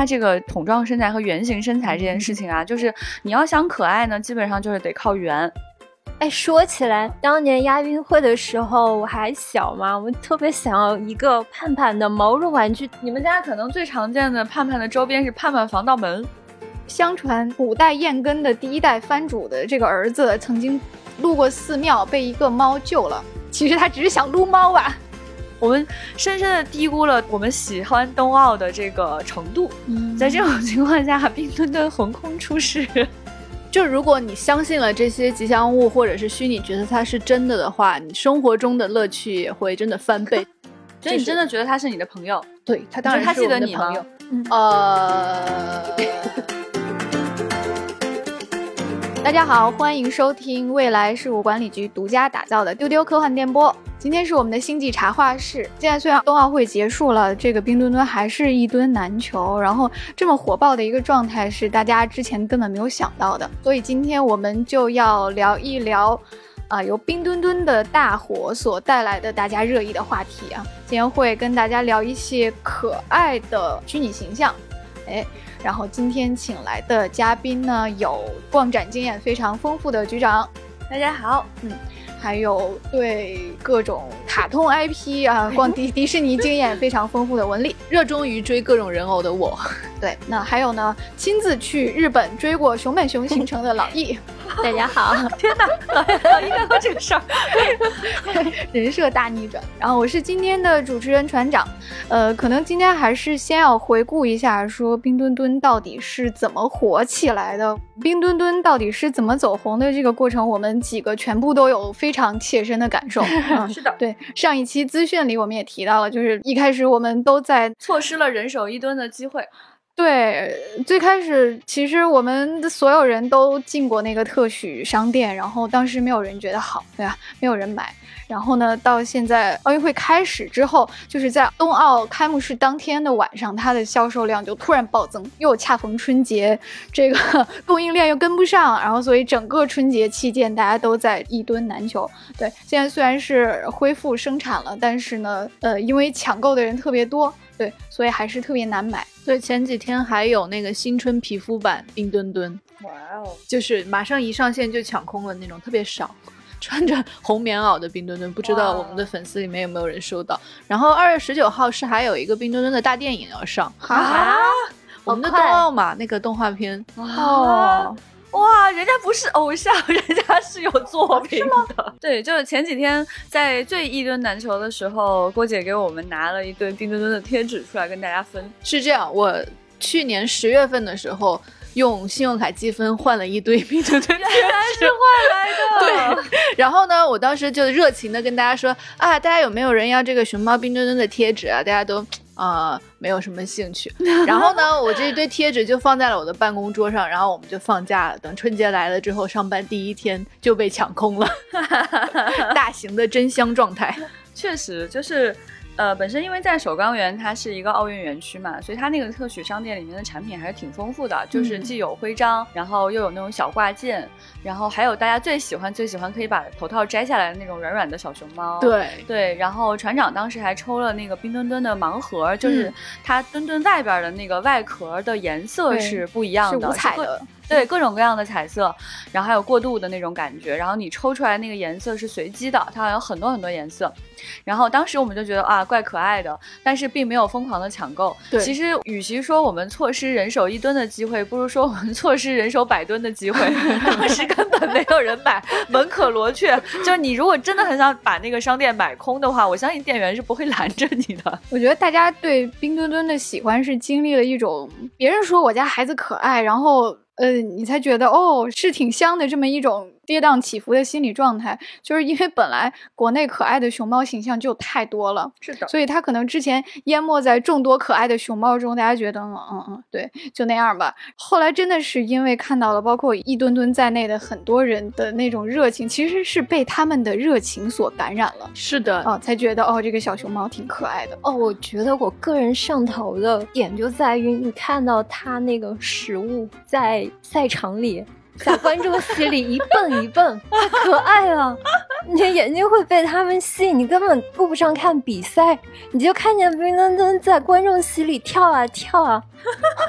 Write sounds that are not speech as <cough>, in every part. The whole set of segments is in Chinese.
它这个桶状身材和圆形身材这件事情啊，就是你要想可爱呢，基本上就是得靠圆。哎，说起来，当年亚运会的时候我还小嘛，我特别想要一个盼盼的毛绒玩具。你们家可能最常见的盼盼的周边是盼盼防盗门。相传古代燕根的第一代藩主的这个儿子曾经路过寺庙，被一个猫救了。其实他只是想撸猫吧。我们深深的低估了我们喜欢冬奥的这个程度。在这种情况下，冰墩墩横空出世。就如果你相信了这些吉祥物或者是虚拟角色它是真的的话，你生活中的乐趣也会真的翻倍。<laughs> 所以你真的觉得他是你的朋友？对他当然他记得你吗？呃，<laughs> 大家好，欢迎收听未来事务管理局独家打造的丢丢科幻电波。今天是我们的星际茶话室。现在虽然冬奥会结束了，这个冰墩墩还是一墩难求，然后这么火爆的一个状态是大家之前根本没有想到的。所以今天我们就要聊一聊，啊，由冰墩墩的大火所带来的大家热议的话题啊。今天会跟大家聊一些可爱的虚拟形象，哎，然后今天请来的嘉宾呢有逛展经验非常丰富的局长，大家好，嗯。还有对各种卡通 IP 啊，逛迪迪士尼经验非常丰富的文丽，热衷于追各种人偶的我。<laughs> 对，那还有呢，亲自去日本追过熊本熊行程的老易。<laughs> 大家好，<laughs> 天哪，老老易干过这个事儿，人设大逆转。然后我是今天的主持人船长，呃，可能今天还是先要回顾一下，说冰墩墩到底是怎么火起来的，冰墩墩到底是怎么走红的这个过程，我们几个全部都有非常切身的感受。<laughs> 嗯是的，对，上一期资讯里我们也提到了，就是一开始我们都在错失了人手一吨的机会。对，最开始其实我们的所有人都进过那个特许商店，然后当时没有人觉得好，对吧？没有人买。然后呢，到现在奥运会开始之后，就是在冬奥开幕式当天的晚上，它的销售量就突然暴增，又恰逢春节，这个 <laughs> 供应链又跟不上，然后所以整个春节期间大家都在一吨难求。对，现在虽然是恢复生产了，但是呢，呃，因为抢购的人特别多。对，所以还是特别难买。所以前几天还有那个新春皮肤版冰墩墩，哇哦，就是马上一上线就抢空了那种，特别少。<laughs> 穿着红棉袄的冰墩墩，不知道我们的粉丝里面有没有人收到。然后二月十九号是还有一个冰墩墩的大电影要上啊，<laughs> 我们的冬奥嘛，那个动画片哦。哇，人家不是偶像，<laughs> 人家是有作品的。<laughs> 对，就是前几天在最一吨难求的时候，郭姐给我们拿了一堆冰墩墩的贴纸出来跟大家分。是这样，我去年十月份的时候用信用卡积分换了一堆冰墩墩，原来是换来的。<laughs> 对，然后呢，我当时就热情的跟大家说啊，大家有没有人要这个熊猫冰墩墩的贴纸啊？大家都。啊，没有什么兴趣。<laughs> 然后呢，我这一堆贴纸就放在了我的办公桌上。然后我们就放假了，等春节来了之后，上班第一天就被抢空了，<laughs> 大型的真香状态。确实，就是。呃，本身因为在首钢园它是一个奥运园区嘛，所以它那个特许商店里面的产品还是挺丰富的，就是既有徽章，然后又有那种小挂件，然后还有大家最喜欢最喜欢可以把头套摘下来的那种软软的小熊猫。对对，然后船长当时还抽了那个冰墩墩的盲盒，就是它墩墩外边的那个外壳的颜色是不一样的，是五彩的。<laughs> 对各种各样的彩色，然后还有过渡的那种感觉，然后你抽出来那个颜色是随机的，它好有很多很多颜色。然后当时我们就觉得啊，怪可爱的，但是并没有疯狂的抢购。对，其实与其说我们错失人手一吨的机会，不如说我们错失人手百吨的机会。<laughs> 当时根本没有人买，门可罗雀。就是你如果真的很想把那个商店买空的话，我相信店员是不会拦着你的。我觉得大家对冰墩墩的喜欢是经历了一种别人说我家孩子可爱，然后。呃，你才觉得哦，是挺香的这么一种。跌宕起伏的心理状态，就是因为本来国内可爱的熊猫形象就太多了，是的，所以它可能之前淹没在众多可爱的熊猫中，大家觉得嗯嗯嗯，对，就那样吧。后来真的是因为看到了包括一吨吨在内的很多人的那种热情，其实是被他们的热情所感染了。是的，哦，才觉得哦，这个小熊猫挺可爱的。哦，我觉得我个人上头的点就在于你看到它那个食物在赛场里。在观众席里一蹦一蹦，太可爱了。你的眼睛会被他们吸引，你根本顾不上看比赛，你就看见冰墩墩在观众席里跳啊跳啊，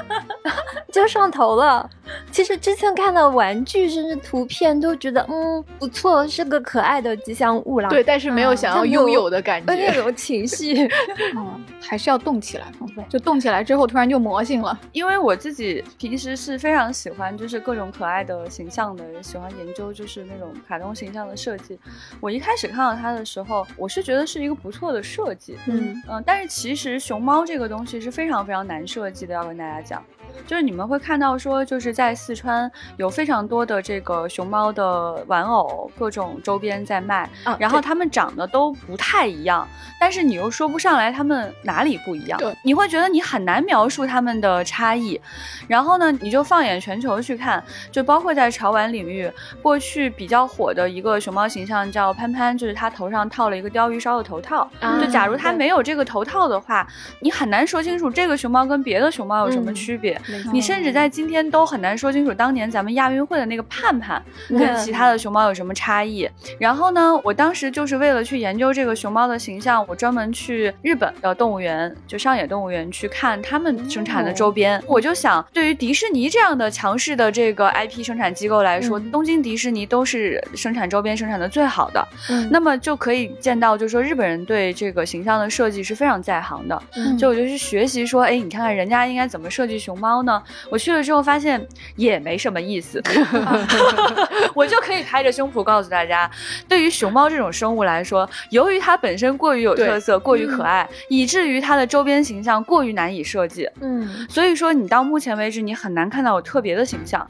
<laughs> 就上头了。其实之前看到玩具甚至图片都觉得嗯不错，是个可爱的吉祥物啦。对，但是没有想要拥有的感觉，那种情绪，<laughs> 嗯，还是要动起来，就动起来之后突然就魔性了。因为我自己平时是非常喜欢就是各种可爱的形象的，喜欢研究就是那种卡通形象的设计。我一开始看到它的时候，我是觉得是一个不错的设计，嗯嗯，但是其实熊猫这个东西是非常非常难设计的，要跟大家讲。就是你们会看到说，就是在四川有非常多的这个熊猫的玩偶，各种周边在卖，然后它们长得都不太一样，但是你又说不上来它们哪里不一样，对，你会觉得你很难描述它们的差异。然后呢，你就放眼全球去看，就包括在潮玩领域，过去比较火的一个熊猫形象叫潘潘，就是它头上套了一个鲷鱼烧的头套。就假如它没有这个头套的话，你很难说清楚这个熊猫跟别的熊猫有什么区别。你甚至在今天都很难说清楚当年咱们亚运会的那个盼盼跟其他的熊猫有什么差异。然后呢，我当时就是为了去研究这个熊猫的形象，我专门去日本的动物园，就上野动物园去看他们生产的周边。我就想，对于迪士尼这样的强势的这个 IP 生产机构来说，东京迪士尼都是生产周边生产的最好的。那么就可以见到，就是说日本人对这个形象的设计是非常在行的。就我就去学习说，哎，你看看人家应该怎么设计熊猫呢？我去了之后发现也没什么意思，<laughs> 我就可以拍着胸脯告诉大家，对于熊猫这种生物来说，由于它本身过于有特色、过于可爱，以至于它的周边形象过于难以设计。嗯，所以说你到目前为止你很难看到有特别的形象。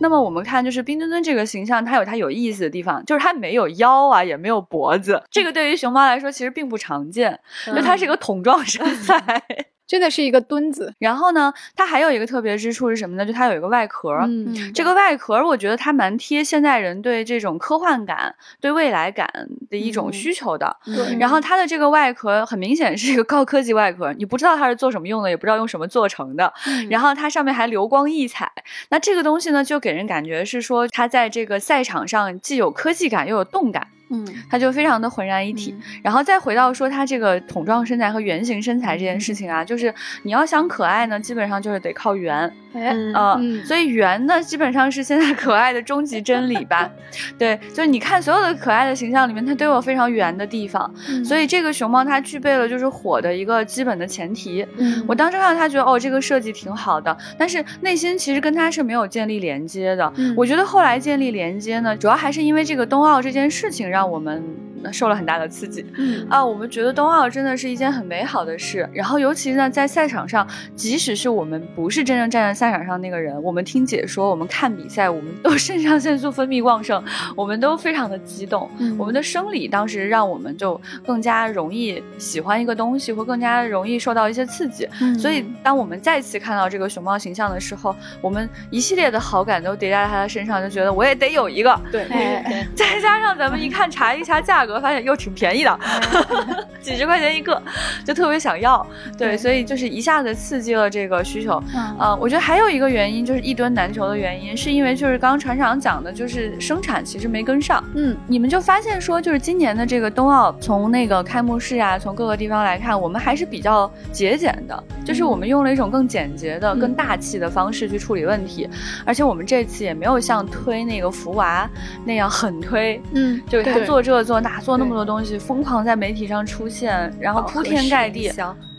那么我们看，就是冰墩墩这个形象，它有它有意思的地方，就是它没有腰啊，也没有脖子，这个对于熊猫来说其实并不常见，因为它是一个桶状身材。<laughs> 真的是一个墩子，然后呢，它还有一个特别之处是什么呢？就它有一个外壳，嗯，这个外壳我觉得它蛮贴现代人对这种科幻感、对未来感的一种需求的。对，然后它的这个外壳很明显是一个高科技外壳，你不知道它是做什么用的，也不知道用什么做成的。然后它上面还流光溢彩，那这个东西呢，就给人感觉是说它在这个赛场上既有科技感又有动感。嗯，它就非常的浑然一体。然后再回到说它这个桶状身材和圆形身材这件事情啊，就是你要想可爱呢，基本上就是得靠圆。哎，嗯，所以圆呢，基本上是现在可爱的终极真理吧？对，就是你看所有的可爱的形象里面，它都有非常圆的地方。所以这个熊猫它具备了就是火的一个基本的前提。嗯，我当时看到它觉得哦，这个设计挺好的，但是内心其实跟它是没有建立连接的。我觉得后来建立连接呢，主要还是因为这个冬奥这件事情让。让我们受了很大的刺激，嗯啊，我们觉得冬奥真的是一件很美好的事。然后，尤其呢，在赛场上，即使是我们不是真正站在赛场上那个人，我们听解说，我们看比赛，我们都 <laughs> 肾上腺素分泌旺盛，我们都非常的激动。我们的生理当时让我们就更加容易喜欢一个东西，或更加容易受到一些刺激。所以，当我们再次看到这个熊猫形象的时候，我们一系列的好感都叠加在他的身上，就觉得我也得有一个。对，<laughs> 再加上咱们一看。查一查价格，发现又挺便宜的，<laughs> 几十块钱一个，就特别想要。对，所以就是一下子刺激了这个需求。嗯，我觉得还有一个原因就是一吨难求的原因，是因为就是刚刚船长讲的，就是生产其实没跟上。嗯，你们就发现说，就是今年的这个冬奥，从那个开幕式啊，从各个地方来看，我们还是比较节俭的，就是我们用了一种更简洁的、更大气的方式去处理问题。而且我们这次也没有像推那个福娃那样狠推。嗯，就他。做这做那做那么多东西，疯狂在媒体上出现，然后铺天盖地。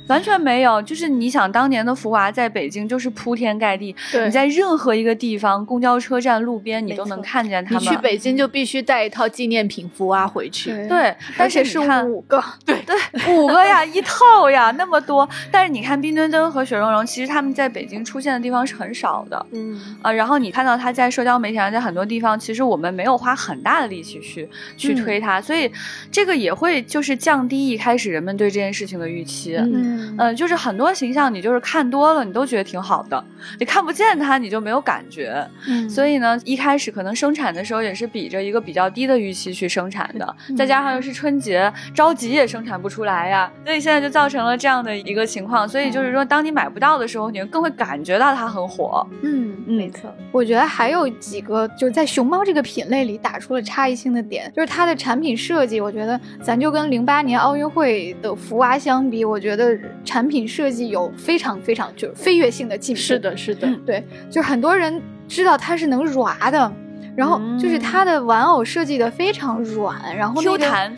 完全没有，就是你想当年的福娃在北京就是铺天盖地，你在任何一个地方，公交车站、路边你都能看见他们。你去北京就必须带一套纪念品福娃回去。对，但是是五个，对对，<laughs> 五个呀，<laughs> 一套呀，那么多。但是你看冰墩墩和雪容融，其实他们在北京出现的地方是很少的。嗯啊，然后你看到他在社交媒体上，在很多地方，其实我们没有花很大的力气去去推他，所以这个也会就是降低一开始人们对这件事情的预期。嗯。嗯，就是很多形象，你就是看多了，你都觉得挺好的。你看不见他，你就没有感觉。嗯，所以呢，一开始可能生产的时候也是比着一个比较低的预期去生产的，再加上又是春节，着急也生产不出来呀。所以现在就造成了这样的一个情况。所以就是说，当你买不到的时候，你更会感觉到它很火。嗯，没错。我觉得还有几个就是在熊猫这个品类里打出了差异性的点，就是它的产品设计。我觉得咱就跟零八年奥运会的福娃相比，我觉得产品设计有非常非常就是飞跃性的进步。是的，是的，对，就是很多人知道它是能软的。然后就是它的玩偶设计的非常软，然后 Q 弹，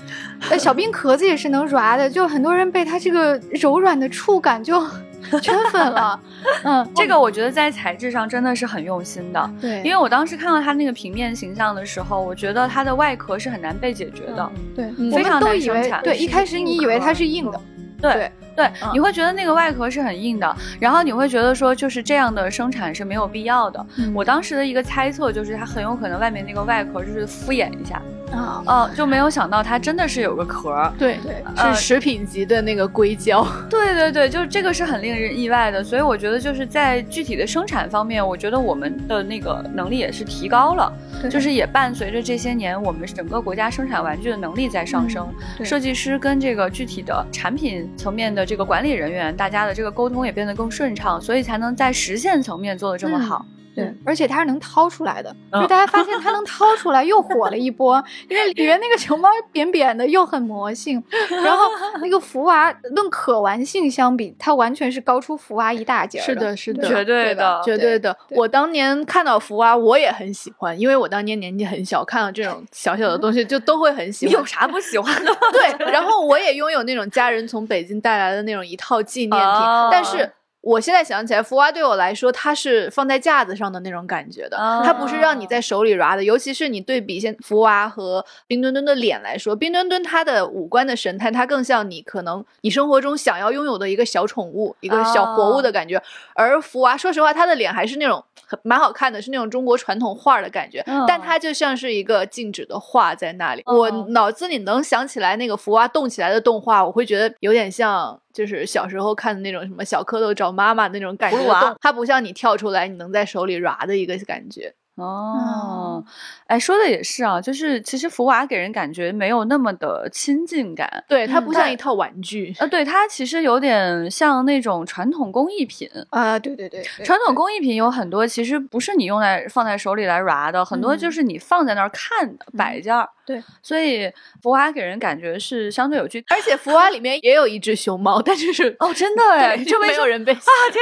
呃，小冰壳子也是能 <laughs> 软的，就很多人被它这个柔软的触感就 <laughs> 圈粉了。<laughs> 嗯，这个我觉得在材质上真的是很用心的。对，因为我当时看到它那个平面形象的时候，我觉得它的外壳是很难被解决的。对，非常难生产。对，一开始你以为它是硬的。对。对，你会觉得那个外壳是很硬的，然后你会觉得说，就是这样的生产是没有必要的。我当时的一个猜测就是，它很有可能外面那个外壳就是敷衍一下。啊，哦，就没有想到它真的是有个壳，对对，是食品级的那个硅胶，<laughs> 对对对，就是这个是很令人意外的，所以我觉得就是在具体的生产方面，我觉得我们的那个能力也是提高了，就是也伴随着这些年我们整个国家生产玩具的能力在上升，设计师跟这个具体的产品层面的这个管理人员，大家的这个沟通也变得更顺畅，所以才能在实现层面做的这么好。对，而且它是能掏出来的，就大家发现它能掏出来，又火了一波。因为里面那个熊猫扁扁的，又很魔性。然后那个福娃，论可玩性相比，它完全是高出福娃一大截。是的，是的，绝对的，绝对的。我当年看到福娃，我也很喜欢，因为我当年年纪很小，看到这种小小的东西就都会很喜欢。有啥不喜欢的？<laughs> 对，然后我也拥有那种家人从北京带来的那种一套纪念品，但是。我现在想起来，福娃对我来说，它是放在架子上的那种感觉的，它不是让你在手里抓的。尤其是你对比现福娃和冰墩墩的脸来说，冰墩墩它的五官的神态，它更像你可能你生活中想要拥有的一个小宠物、一个小活物的感觉。而福娃，说实话，它的脸还是那种很蛮好看的，是那种中国传统画的感觉，但它就像是一个静止的画在那里。我脑子里能想起来那个福娃动起来的动画，我会觉得有点像。就是小时候看的那种什么小蝌蚪找妈妈那种感觉，它不像你跳出来你能在手里抓的一个感觉。哦，哎，说的也是啊，就是其实福娃给人感觉没有那么的亲近感，对，它不像一套玩具，呃，对，它其实有点像那种传统工艺品。啊，对对对，传统工艺品有很多其实不是你用在放在手里来抓的，很多就是你放在那儿看的摆件儿，对，所以福娃给人感觉是相对有趣，而且福娃里面也有一只熊猫，但是哦，真的哎，就没有人被啊，天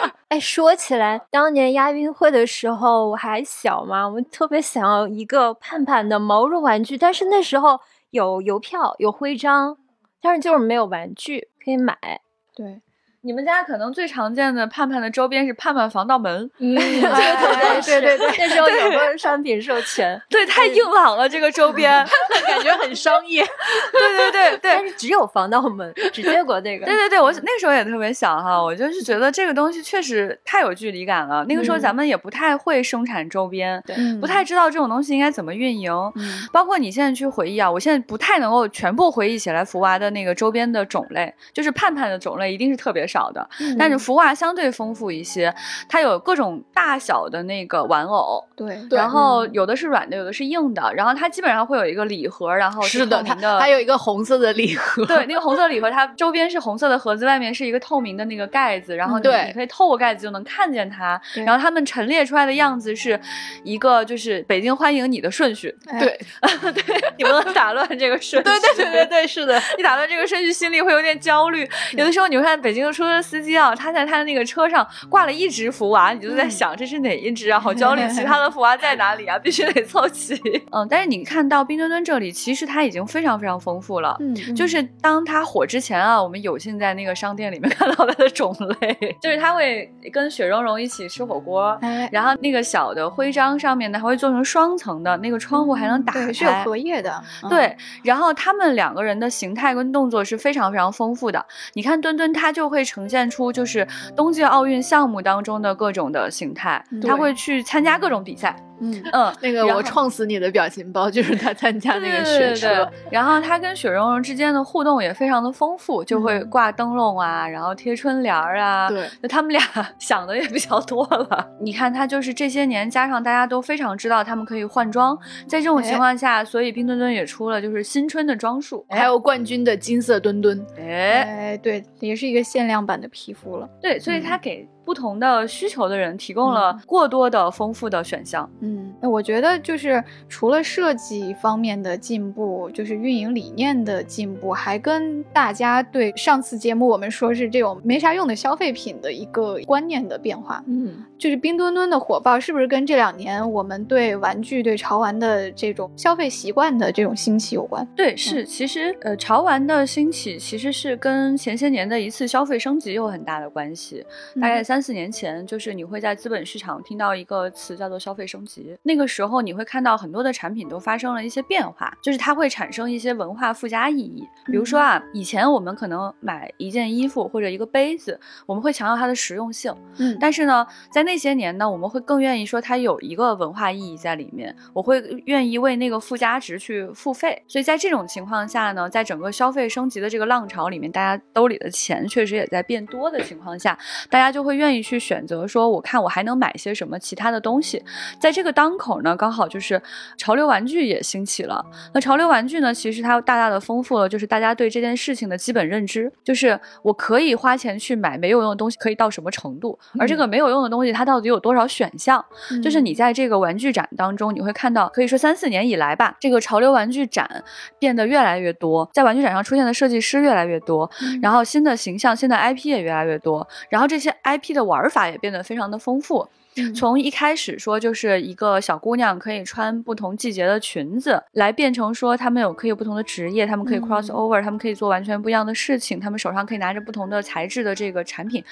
哪！<laughs> 哎，说起来，当年亚运会的时候我还小嘛，我特别想要一个盼盼的毛绒玩具，但是那时候有邮票、有徽章，但是就是没有玩具可以买。对。你们家可能最常见的盼盼的周边是盼盼防盗门，嗯，对对对对，那时候有个商品授权，对，太硬朗了这个周边，<laughs> 感觉很商业，<laughs> 对对对对，但是只有防盗门，只接过这个，对对对，我那时候也特别小哈，我就是觉得这个东西确实太有距离感了，那个时候咱们也不太会生产周边，对，不太知道这种东西应该怎么运营，包括你现在去回忆啊，我现在不太能够全部回忆起来福娃的那个周边的种类，就是盼盼的种类一定是特别。少的，但是福娃相对丰富一些，它有各种大小的那个玩偶，对，然后有的是软的，有的是硬的，然后它基本上会有一个礼盒，然后是的，还有一个红色的礼盒，对，那个红色礼盒它周边是红色的盒子，外面是一个透明的那个盖子，然后你你可以透过盖子就能看见它，然后它们陈列出来的样子是一个就是北京欢迎你的顺序，对，<laughs> 对，你不能打乱这个顺序，对对对对对，是的，你打乱这个顺序心里会有点焦虑，有的时候你会看北京的出租车司机啊。他在他的那个车上挂了一只福娃，你就在想这是哪一只啊？好焦虑，其他的福娃在哪里啊？必须得凑齐。<laughs> 嗯，但是你看到冰墩墩这里，其实它已经非常非常丰富了。嗯，就是当它火之前啊，我们有幸在那个商店里面 <laughs> 看到它的种类，就是它会跟雪融融一起吃火锅，然后那个小的徽章上面呢还会做成双层的，那个窗户还能打开，是有荷叶的。对，然后他们两个人的形态跟动作是非常非常丰富的。你看墩墩，他就会呈现出就是。冬季奥运项目当中的各种的形态，他会去参加各种比赛。嗯，嗯，那个我撞死你的表情包就是他参加那个对雪对对车对，然后他跟雪容融之间的互动也非常的丰富，就会嗯挂灯笼啊，然后贴春联儿啊，对，就他们俩 <laughs> 想的也比较多了。<laughs> 你看，他就是这些年加上大家都非常知道他们可以换装，在这种情况下，所以冰墩墩也出了就是新春的装束。还有冠军的金色墩墩，哎，哎，对，也是一个限量版的皮肤了。对，所以他给不同的需求的人提供嗯了过多的丰富的选项。嗯，那我觉得就是除了设计方面的进步，就是运营理念的进步，还跟大家对上次节目我们说是这种没啥用的消费品的一个观念的变化。嗯，就是冰墩墩的火爆，是不是跟这两年我们对玩具、对潮玩的这种消费习惯的这种兴起有关？对，是，其实呃，潮玩的兴起其实是跟前些年的一次消费升级有很大的关系。大概三四年前，就是你会在资本市场听到一个词叫做消费升级。那个时候，你会看到很多的产品都发生了一些变化，就是它会产生一些文化附加意义。比如说啊，以前我们可能买一件衣服或者一个杯子，我们会强调它的实用性，嗯但是呢，在那些年呢，我们会更愿意说它有一个文化意义在里面，我会愿意为那个附加值去付费。所以在这种情况下呢，在整个消费升级的这个浪潮里面，大家兜里的钱确实也在变多的情况下，大家就会愿意去选择说，我看我还能买些什么其他的东西。在这个当口呢，刚好就是潮流玩具也兴起了。那潮流玩具呢，其实它大大的丰富了，就是大家对这件事情的基本认知，就是我可以花钱去买没有用的东西，可以到什么程度，而这个没有用的东西，它到底有多少选项？就是你在这个玩具展当中，你会看到，可以说三四年以来吧，这个潮流玩具展变得越来越多，在玩具展上出现的设计师越来越多，然后新的形象、新的 IP 也越来越多，然后这些 IP 的玩法也变得非常的丰富。从一开始说就是一个小姑娘可以穿不同季节的裙子，来变成说她们有可以有不同的职业，她们可以 cross over，她们可以做完全不一样的事情，她们手上可以拿着不同的材质的这个产品。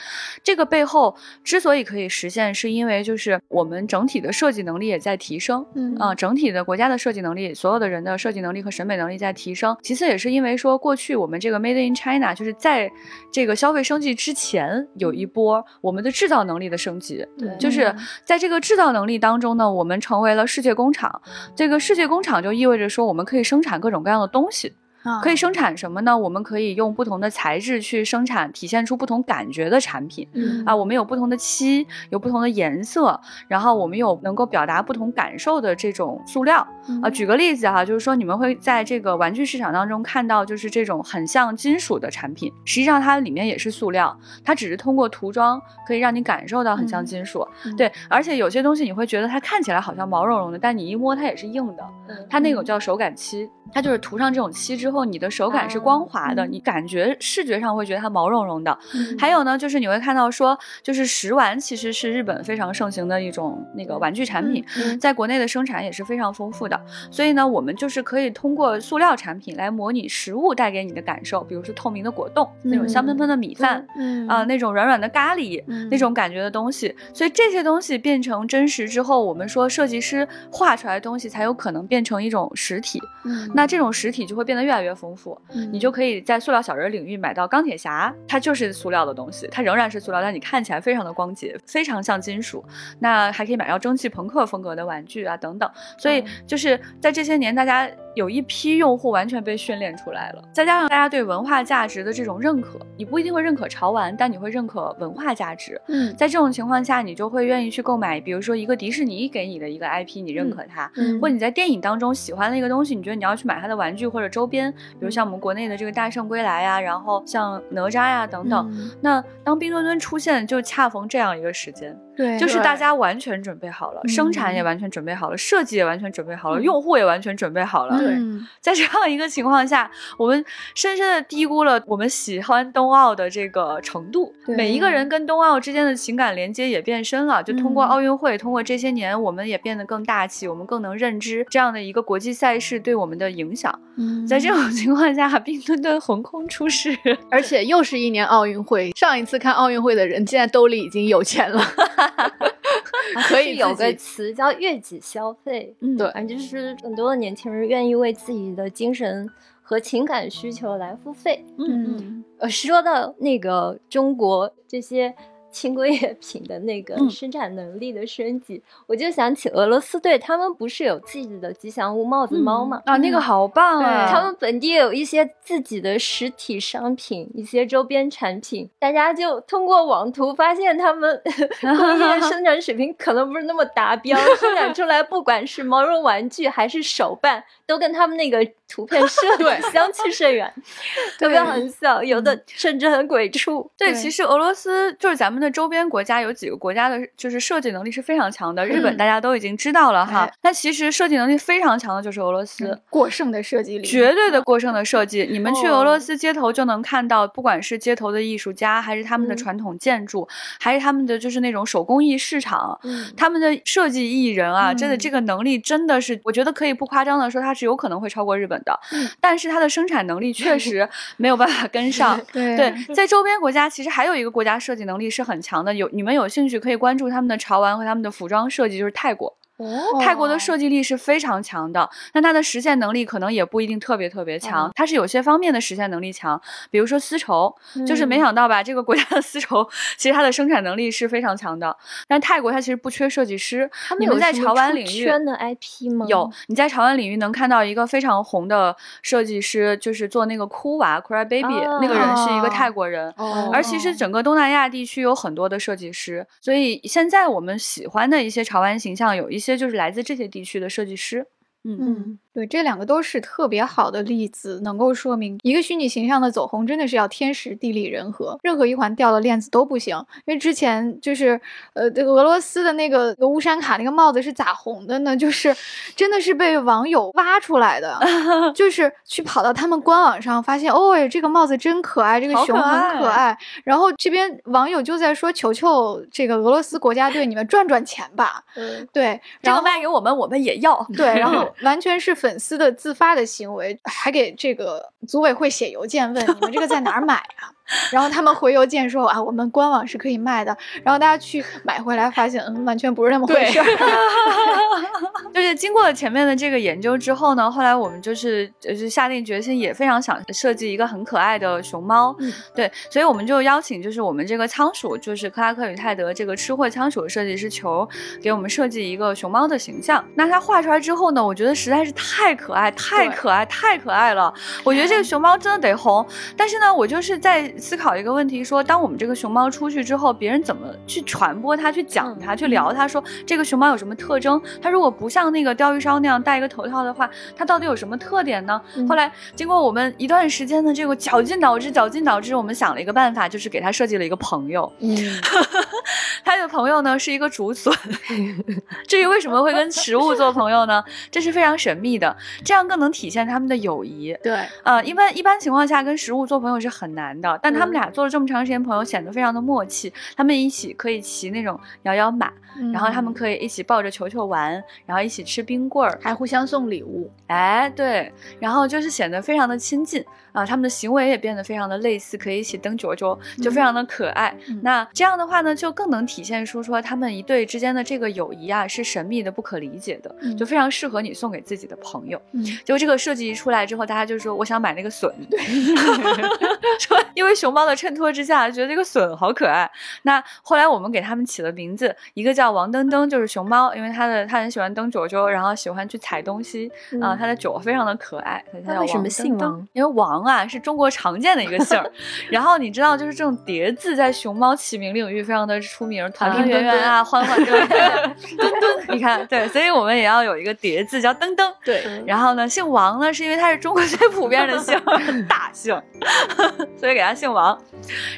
这个背后之所以可以实现，是因为就是我们整体的设计能力也在提升，嗯啊、整体的国家的设计能力，所有的人的设计能力和审美能力在提升。其次也是因为说过去我们这个 Made in China 就是在这个消费升级之前有一波我们的制造能力的升级，对就是在这个制造能力当中呢，我们成为了世界工厂。这个世界工厂就意味着说，我们可以生产各种各样的东西。可以生产什么呢？我们可以用不同的材质去生产，体现出不同感觉的产品。嗯啊，我们有不同的漆，有不同的颜色，然后我们有能够表达不同感受的这种塑料。啊，举个例子哈，就是说你们会在这个玩具市场当中看到，就是这种很像金属的产品，实际上它里面也是塑料，它只是通过涂装可以让你感受到很像金属。嗯对，而且有些东西你会觉得它看起来好像毛茸茸的，但你一摸它也是硬的。它那种叫手感漆，它就是涂上这种漆之后，你的手感是光滑的，嗯你感觉视觉上会觉得它毛茸茸的。嗯还有呢，就是你会看到说，就是食玩其实是日本非常盛行的一种那个玩具产品，嗯在国内的生产也是非常丰富的。所以呢，我们就是可以通过塑料产品来模拟食物带给你的感受，比如说透明的果冻，那种香喷喷的米饭。嗯啊、那种软软的咖喱，嗯那种感觉的东西，所以这些东西变成真实之后，我们说设计师画出来的东西才有可能变成一种实体。嗯那这种实体就会变得越来越丰富，你就可以在塑料小人领域买到钢铁侠，它就是塑料的东西，它仍然是塑料，但你看起来非常的光洁，非常像金属。那还可以买到蒸汽朋克风格的玩具啊等等。所以就是在这些年，大家有一批用户完全被训练出来了，再加上大家对文化价值的这种认可，你不一定会认可潮玩，但你会认可文化价值。嗯在这种情况下，你就会愿意去购买，比如说一个迪士尼给你的一个 IP，你认可它，嗯或者你在电影当中喜欢的一个东西，你觉得你要去买它的玩具或者周边，比如像我们国内的这个《大圣归来》呀，然后像哪吒呀等等。嗯那当冰墩墩出现，就恰逢这样一个时间，对，就是大家完全准备好了，嗯生产也完全准备好了，设计也完全准备好了，用户也完全准备好了。对在这样一个情况下，我们深深的低估了我们喜欢冬奥的这个程度。对每一个人跟冬奥之间的情感连接也变深了。就通过嗯奥运会，通过这些年，我们也变得更大气，我们更能认知这样的一个国际赛事对我们的影响。嗯在这种情况下，冰墩墩横空出世，而且又是一年奥运会，上一次看奥运会的人，现在兜里已经有钱了，<laughs> <laughs> 可以有个词叫悦己消费，嗯对反正就是很多的年轻人愿意为自己的精神和情感需求来付费。嗯嗯呃，说到那个中国这些轻工业品的那个嗯生产能力的升级，我就想起俄罗斯队，他们不是有自己的吉祥物帽子猫吗？啊，那个好棒啊！他们本地有一些自己的实体商品，一些周边产品，大家就通过网图发现他们 <laughs> 工业生产水平可能不是那么达标，生产出来不管是毛绒玩具还是手办，都跟他们那个图片设对计相去甚远，<laughs> 特别很像，有的甚至很鬼畜。对，对其实俄罗斯就是咱们的周边国家，有几个国家的，就是设计能力是非常强的。日本嗯大家都已经知道了哈哎，那其实设计能力非常强的就是俄罗斯。过剩的设计力，绝对的过剩的设计，你们去俄罗哦斯街头就能看到，不管是街头的艺术家，还是他们的嗯传统建筑，还是他们的就是那种手工艺市场，嗯，他们的设计艺人啊，真的嗯这个能力真的是，我觉得可以不夸张的说，它是有可能会超过日本的，嗯但是它的生产能力确实没有办法跟上。<laughs> 对对，在周边国家，其实还有一个国家设计能力是很很强的，有你们有兴趣可以关注他们的潮玩和他们的服装设计，就是泰国。哦泰国的设计力是非常强的，但它的实现能力可能也不一定特别特别强。它是有些方面的实现能力强，比如说丝绸，就是没嗯想到吧，这个国家的丝绸其实它的生产能力是非常强的。但泰国它其实不缺设计师，他你们在潮玩领域圈的 IP 吗？有，你在潮玩领域能看到一个非常红的设计师，就是做那个哭娃 Cry Baby、那个人是一个泰国人。哦而其实整个东南亚地区有很多的设计师，所以现在我们喜欢的一些潮玩形象，有一些这就是来自这些地区的设计师。嗯嗯，对，这两个都是特别好的例子，能够说明一个虚拟形象的走红真的是要天时地利人和，任何一环掉了链子都不行。因为之前就是呃，这个俄罗斯的那个乌山卡那个帽子是咋红的呢？就是 <laughs> 真的是被网友挖出来的，<laughs> 就是去跑到他们官网上发现，哦，这个帽子真可爱，这个熊很可爱爱。然后这边网友就在说，求求这个俄罗斯国家队，你们赚赚钱吧。嗯，对，这个然后卖给我们，我们也要。对，然后 <laughs> 完全是粉丝的自发的行为，还给这个组委会写邮件问你们这个在哪儿买啊？然后他们回邮件说啊，我们官网是可以卖的。然后大家去买回来，发现嗯，完全不是那么回事儿。<laughs> 就是经过了前面的这个研究之后呢，后来我们就是就是下定决心，也非常想设计一个很可爱的熊猫。嗯对，所以我们就邀请就是我们这个仓鼠，就是克拉克与泰德这个吃货仓鼠设计师球，给我们设计一个熊猫的形象。那它画出来之后呢，我觉得实在是太可爱，太可爱，太可爱了。我觉得这个 <laughs> 熊猫真的得红。但是呢，我就是在思考一个问题说，当我们这个熊猫出去之后，别人怎么去传播它、去讲它、去聊它，说这个熊猫有什么特征？它如果不像那个鲷鱼烧那样戴一个头套的话，它到底有什么特点呢？后来经过我们一段时间的这个绞尽脑汁、绞尽脑汁，我们想了一个办法，就是给它设计了一个朋友。嗯，<laughs> 他的朋友呢是一个竹笋。<laughs> 至于为什么会跟食物做朋友呢？这是非常神秘的，这样更能体现他们的友谊。对，呃，一般一般情况下跟食物做朋友是很难的，但他们嗯俩做了这么长时间朋友，显得非常的默契。他们一起可以骑那种摇摇马，然后他们嗯可以一起抱着球球玩，然后一起吃冰棍儿，还互相送礼物。哎，对，然后就是显得非常的亲近啊，他们的行为也变得非常的类似，可以一起蹬脚脚，就非常的可爱。嗯那这样的话呢，就更能体现出说他们一对之间的这个友谊啊，是神秘的、不可理解的，嗯就非常适合你送给自己的朋友。嗯，结果这个设计一出来之后，大家就说我想买那个笋，<laughs> 说因为熊猫的衬托之下，觉得这个笋好可爱。那后来我们给他们起了名字，一个叫王登登，就是熊猫，因为它的它很喜欢蹬脚脚，然后喜欢去踩东西啊、嗯它的脚非常的可爱，它为什么姓王？因为王啊是中国常见的一个姓儿，<laughs> 然后你知道，就是这种叠字在熊猫起名领域非常的出名，团团圆圆啊，欢欢对对对，<laughs> 墩墩，你看对，所以我们也要有一个叠字叫登登。对，然后呢，姓王呢，是因为它是中国最普遍的姓，大姓，<laughs> 所以给它姓王。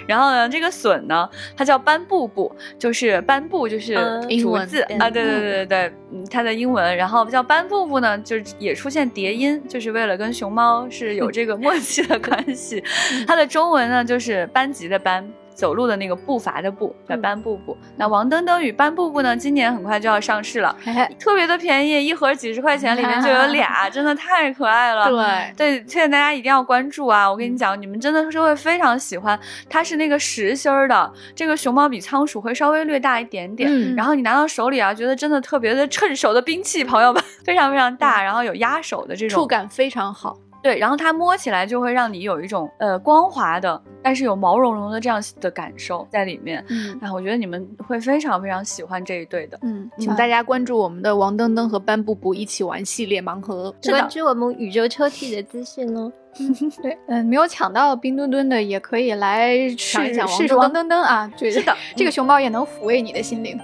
然后呢，这个笋呢，它叫斑布布，就是斑布就是竹子、啊，对对对对对，嗯，它的英文，然后叫斑布布呢，就是也出现叠音，就是为了跟熊猫是有这个 <laughs> 默契的关系。它的中文呢，就是班级的班。走路的那个步伐的步，叫嗯斑布布。那王登登与斑布布呢，今年很快就要上市了，嘿嘿，特别的便宜，一盒几十块钱，里面就有 <laughs> 俩，真的太可爱了。对，对，推荐大家一定要关注啊！我跟你讲，你们真的是会非常喜欢。它是那个实心儿的，这个熊猫比仓鼠会稍微略大一点点。嗯然后你拿到手里啊，觉得真的特别的趁手的兵器，朋友们，<laughs> 非常非常大，然后有压手的这种触感非常好。对，然后它摸起来就会让你有一种呃光滑的，但是有毛茸茸的这样的感受在里面。嗯啊，我觉得你们会非常非常喜欢这一对的。嗯，请大家关注我们的王登登和班布布一起玩系列盲盒。关注我们宇宙抽屉的资讯哦。<laughs> 对，嗯，没有抢到冰墩墩的也可以来试抢一试王登登啊，对，是的，这个熊猫也能抚慰你的心灵。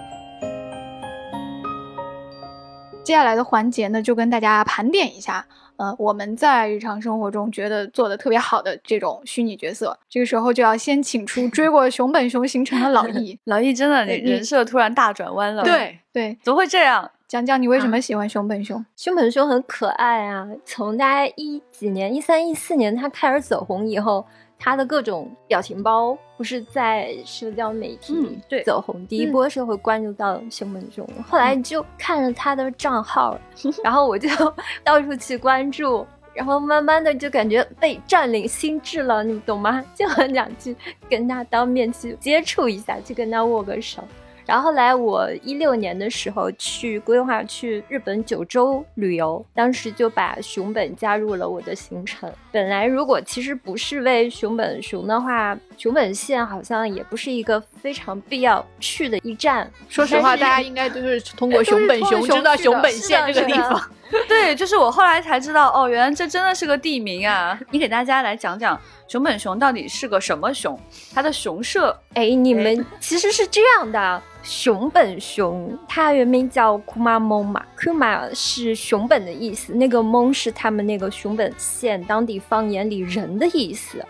接下来的环节呢，就跟大家盘点一下，呃，我们在日常生活中觉得做的特别好的这种虚拟角色。这个时候就要先请出追过熊本熊行程的老易，<laughs> 老易真的，人设突然大转弯了。，对，对，怎么会这样？讲讲你为什么喜欢熊本熊？熊本熊很可爱啊，从大概一几年，一三一四年他开始走红以后，他的各种表情包不是在社交媒体嗯对走红，第一波是会关注到熊本熊，后来就看着他的账号，<laughs> 然后我就 <laughs> 到处去关注。然后慢慢的就感觉被占领心智了，你懂吗？<laughs> 就很想去跟他当面去接触一下，去跟他握个手。然后后来我一六年的时候去规划去日本九州旅游，当时就把熊本加入了我的行程。本来如果其实不是为熊本熊的话，熊本县好像也不是一个非常必要去的一站。说实话，大家应该都是通过熊本熊 <laughs> 知道熊本县这个地方。<laughs> 对，就是我后来才知道，哦，原来这真的是个地名啊！你给大家来讲讲熊本熊到底是个什么熊，它的熊社哎，你们其实是这样的，熊本熊它原名叫库马蒙嘛，库马是熊本的意思，那个蒙是他们那个熊本县当地方言里人的意思。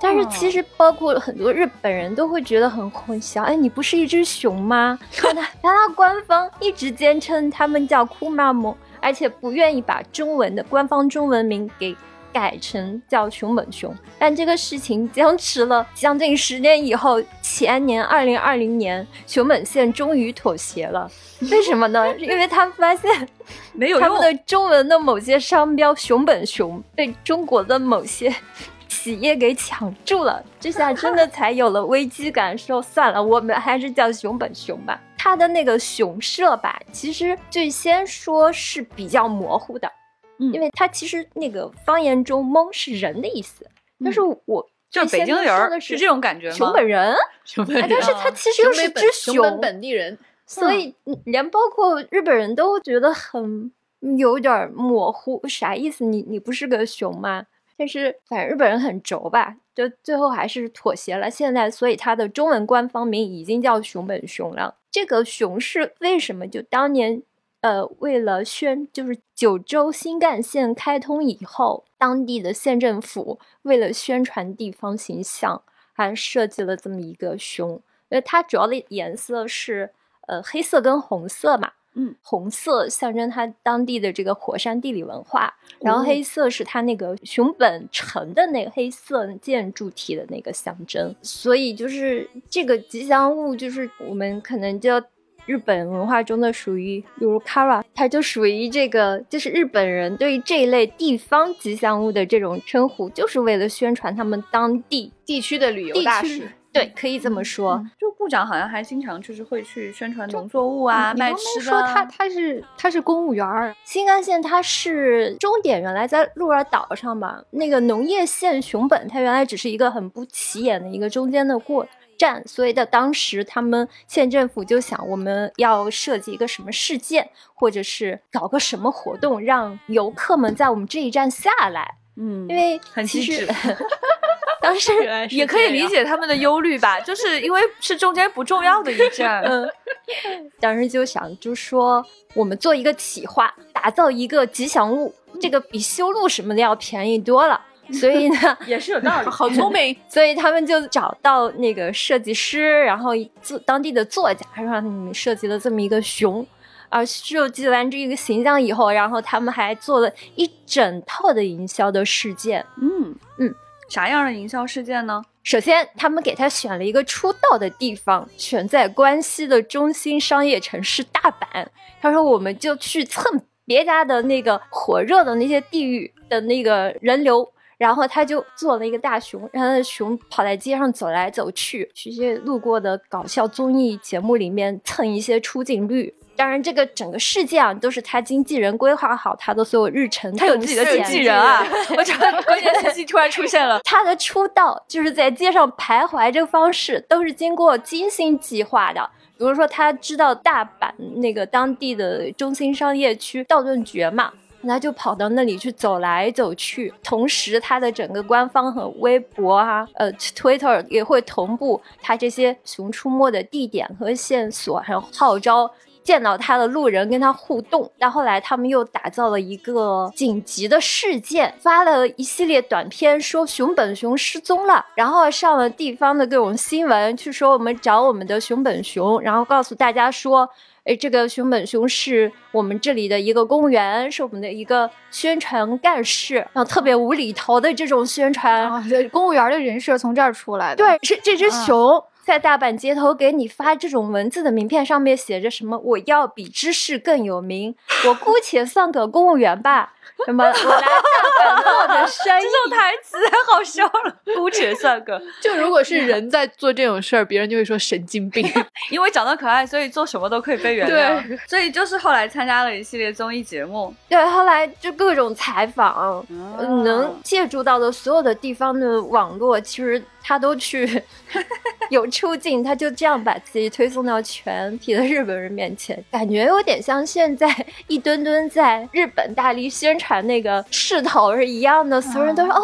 但是其实包括很多日本人都会觉得很混淆，哎，你不是一只熊吗？但他但他官方一直坚称他们叫库马蒙，而且不愿意把中文的官方中文名给改成叫熊本熊。但这个事情僵持了将近十年以后，前年二零二零年，熊本县终于妥协了。<laughs> 为什么呢？因为他们发现 <laughs> 没有他们。的中文的某些商标“熊本熊”被中国的某些企业给抢注了，这下真的才有了危机感，说算了，我们还是叫熊本熊吧。它的那个熊社吧，其实最先说是比较模糊的，嗯因为它其实那个方言中“蒙”是人的意思，但是我就是北京人儿是是这种感觉吗？<laughs> 熊本人，熊本人，但是它其实又是只熊本本地人，所以嗯连包括日本人都觉得很嗯有点儿模糊，啥意思？你你不是个熊吗？但是反正日本人很轴吧，就最后还是妥协了。现在，所以它的中文官方名已经叫熊本熊了。这个熊是为什么？就当年呃，为了宣，就是九州新干线开通以后，当地的县政府为了宣传地方形象，还设计了这么一个熊。呃，它主要的颜色是呃黑色跟红色嘛。嗯，红色象征它当地的这个火山地理文化，然后黑色是它那个熊本城的那个黑色建筑体的那个象征。所以就是这个吉祥物，就是我们可能叫日本文化中的属于，比如 Kara，它就属于这个，就是日本人对于这一类地方吉祥物的这种称呼，就是为了宣传他们当地地区的旅游大使。对，可以这么说。就部长好像还经常就是会去宣传农作物啊，卖你刚吃的他他是他是公务员儿，新干线它是终点原来在鹿儿岛上吧，那个农业县熊本，它原来只是一个很不起眼的一个中间的过站，所以的当时他们县政府就想，我们要设计一个什么事件，或者是搞个什么活动，让游客们在我们这一站下来，嗯，因为很其实机智 <laughs> 当时原来是也可以理解他们的忧虑吧，就是因为是中间不重要的一站。嗯，<laughs> 当时就想，就说我们做一个企划，打造一个吉祥物，这个比修路什么的要便宜多了。<laughs> 所以呢，<laughs> 也是有道理。好聪明，所以他们就找到那个设计师，然后作当地的作家，让你们设计了这么一个熊。啊设计完这个形象以后，然后他们还做了一整套的营销的事件。嗯嗯，啥样的营销事件呢？首先，他们给他选了一个出道的地方，选在关西的中心商业城市大阪。他说，我们就去蹭别家的那个火热的那些地域的那个人流。然后他就做了一个大熊，让他的熊跑在街上走来走去，去一些路过的搞笑综艺节目里面蹭一些出镜率。当然，这个整个事件啊，都是他经纪人规划好他的所有日程，他有自己的经纪人啊！我觉得关键信息突然出现了。<laughs> 他的出道就是在街上徘徊，这个方式都是经过精心计划的。比如说，他知道大阪那个当地的中心商业区道顿崛嘛。他就跑到那里去走来走去，同时他的整个官方和微博啊，呃，Twitter 也会同步他这些熊出没的地点和线索，还有号召见到他的路人跟他互动。但后来，他们又打造了一个紧急的事件，发了一系列短片，说熊本熊失踪了，然后上了地方的各种新闻，去说我们找我们的熊本熊，然后告诉大家说。哎，这个熊本熊是我们这里的一个公务员，是我们的一个宣传干事，然后特别无厘头的这种宣传，公务员的人设从这儿出来的。对，是这只熊在大阪街头给你发这种文字的名片，上面写着什么？我要比知识更有名，我姑且算个公务员吧。什么？我来大阪做的 <laughs> 生意，这种台词太好笑了。<laughs> 姑且算个，<laughs> 就如果是人在做这种事儿，别人就会说神经病。因为长得可爱，所以做什么都可以被原谅。所以就是后来参加了一系列综艺节目，对，后来就各种采访，能借助到的所有的地方的网络，其实。他都去有出镜，他就这样把自己推送到全体的日本人面前，感觉有点像现在一吨吨在日本大力宣传那个势头是一样的，所有人都说哦，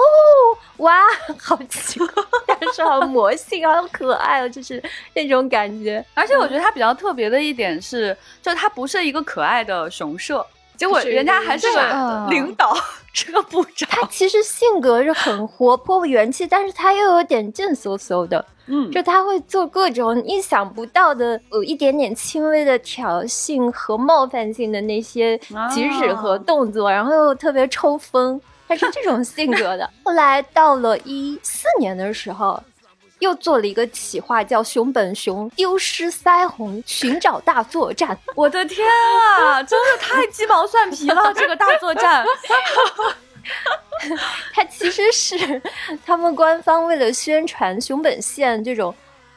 哇，好奇怪，但是好魔性，好可爱哦，就是那种感觉。而且我觉得他比较特别的一点是，就他不是一个可爱的熊社。结果人家还是个领导，是个部长。他其实性格是很活泼、元气，但是他又有点贱嗖嗖的。嗯，就他会做各种意想不到的、有一点点轻微的挑衅和冒犯性的那些举止和动作，然后又特别抽风。他是这种性格的。<laughs> 后来到了一四年的时候。又做了一个企划，叫“熊本熊丢失腮红寻找大作战”。<laughs> 我的天啊，真的太鸡毛蒜皮了！这个大作战，<laughs> 它其实是他们官方为了宣传熊本县这种。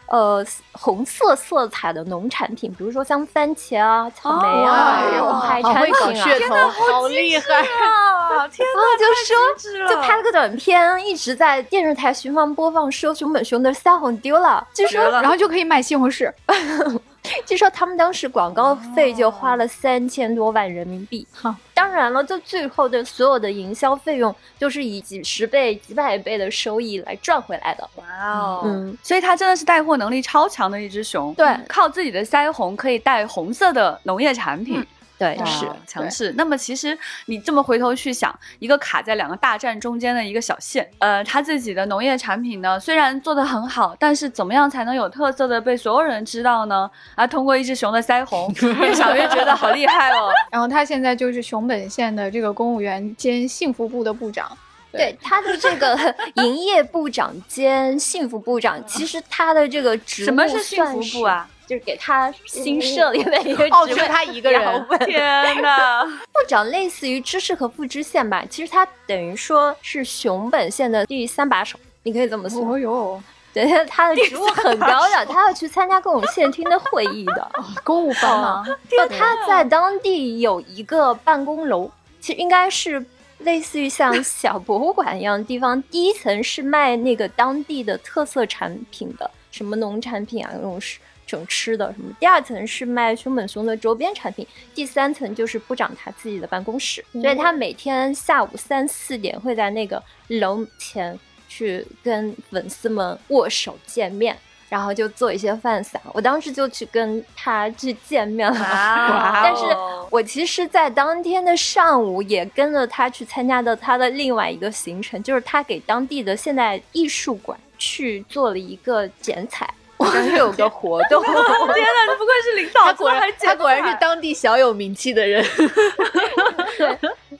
呃，红色色彩的农产品，比如说像番茄啊、草莓啊这种海产品啊，天哪，好厉害啊！天呐，就说就拍了个短片，一直在电视台循环播放，说熊本熊的腮红丢了，据说然后就可以卖西红柿。<laughs> 据说他们当时广告费就花了三千多万人民币。哈，当然了，这最后的所有的营销费用，就是以几十倍、几百倍的收益来赚回来的。哇哦，嗯，所以它真的是带货能力超强的一只熊。对，靠自己的腮红可以带红色的农业产品。对，是强势。那么其实你这么回头去想，一个卡在两个大战中间的一个小县，呃，他自己的农业产品呢，虽然做的很好，但是怎么样才能有特色的被所有人知道呢？啊，通过一只熊的腮红，越想越觉得好厉害哦。<laughs> 然后他现在就是熊本县的这个公务员兼幸福部的部长。对，他的这个 <laughs> 营业部长兼幸福部长，其实他的这个职什么是幸福部啊？就是给他新设立的一个职位，<laughs> 他一个人。<laughs> 天哪！<laughs> 部长类似于知识和副知县吧，其实他等于说是熊本县的第三把手，你可以这么说。哦哟，对，他的职务很高的，他要去参加各种县厅的会议的，公务班吗？就他在当地有一个办公楼，其实应该是类似于像小博物馆一样的地方。第一层是卖那个当地的特色产品的，什么农产品啊，那种是。整吃的什么？第二层是卖熊本熊的周边产品，第三层就是部长他自己的办公室。所以他每天下午三四点会在那个楼前去跟粉丝们握手见面，然后就做一些饭撒。我当时就去跟他去见面了，<laughs> 但是我其实，在当天的上午也跟着他去参加的他的另外一个行程，就是他给当地的现代艺术馆去做了一个剪彩。是有个 <laughs> 活动，天哪！不愧是领导，<laughs> 他果然他果然是当地小有名气的人。<laughs> 对，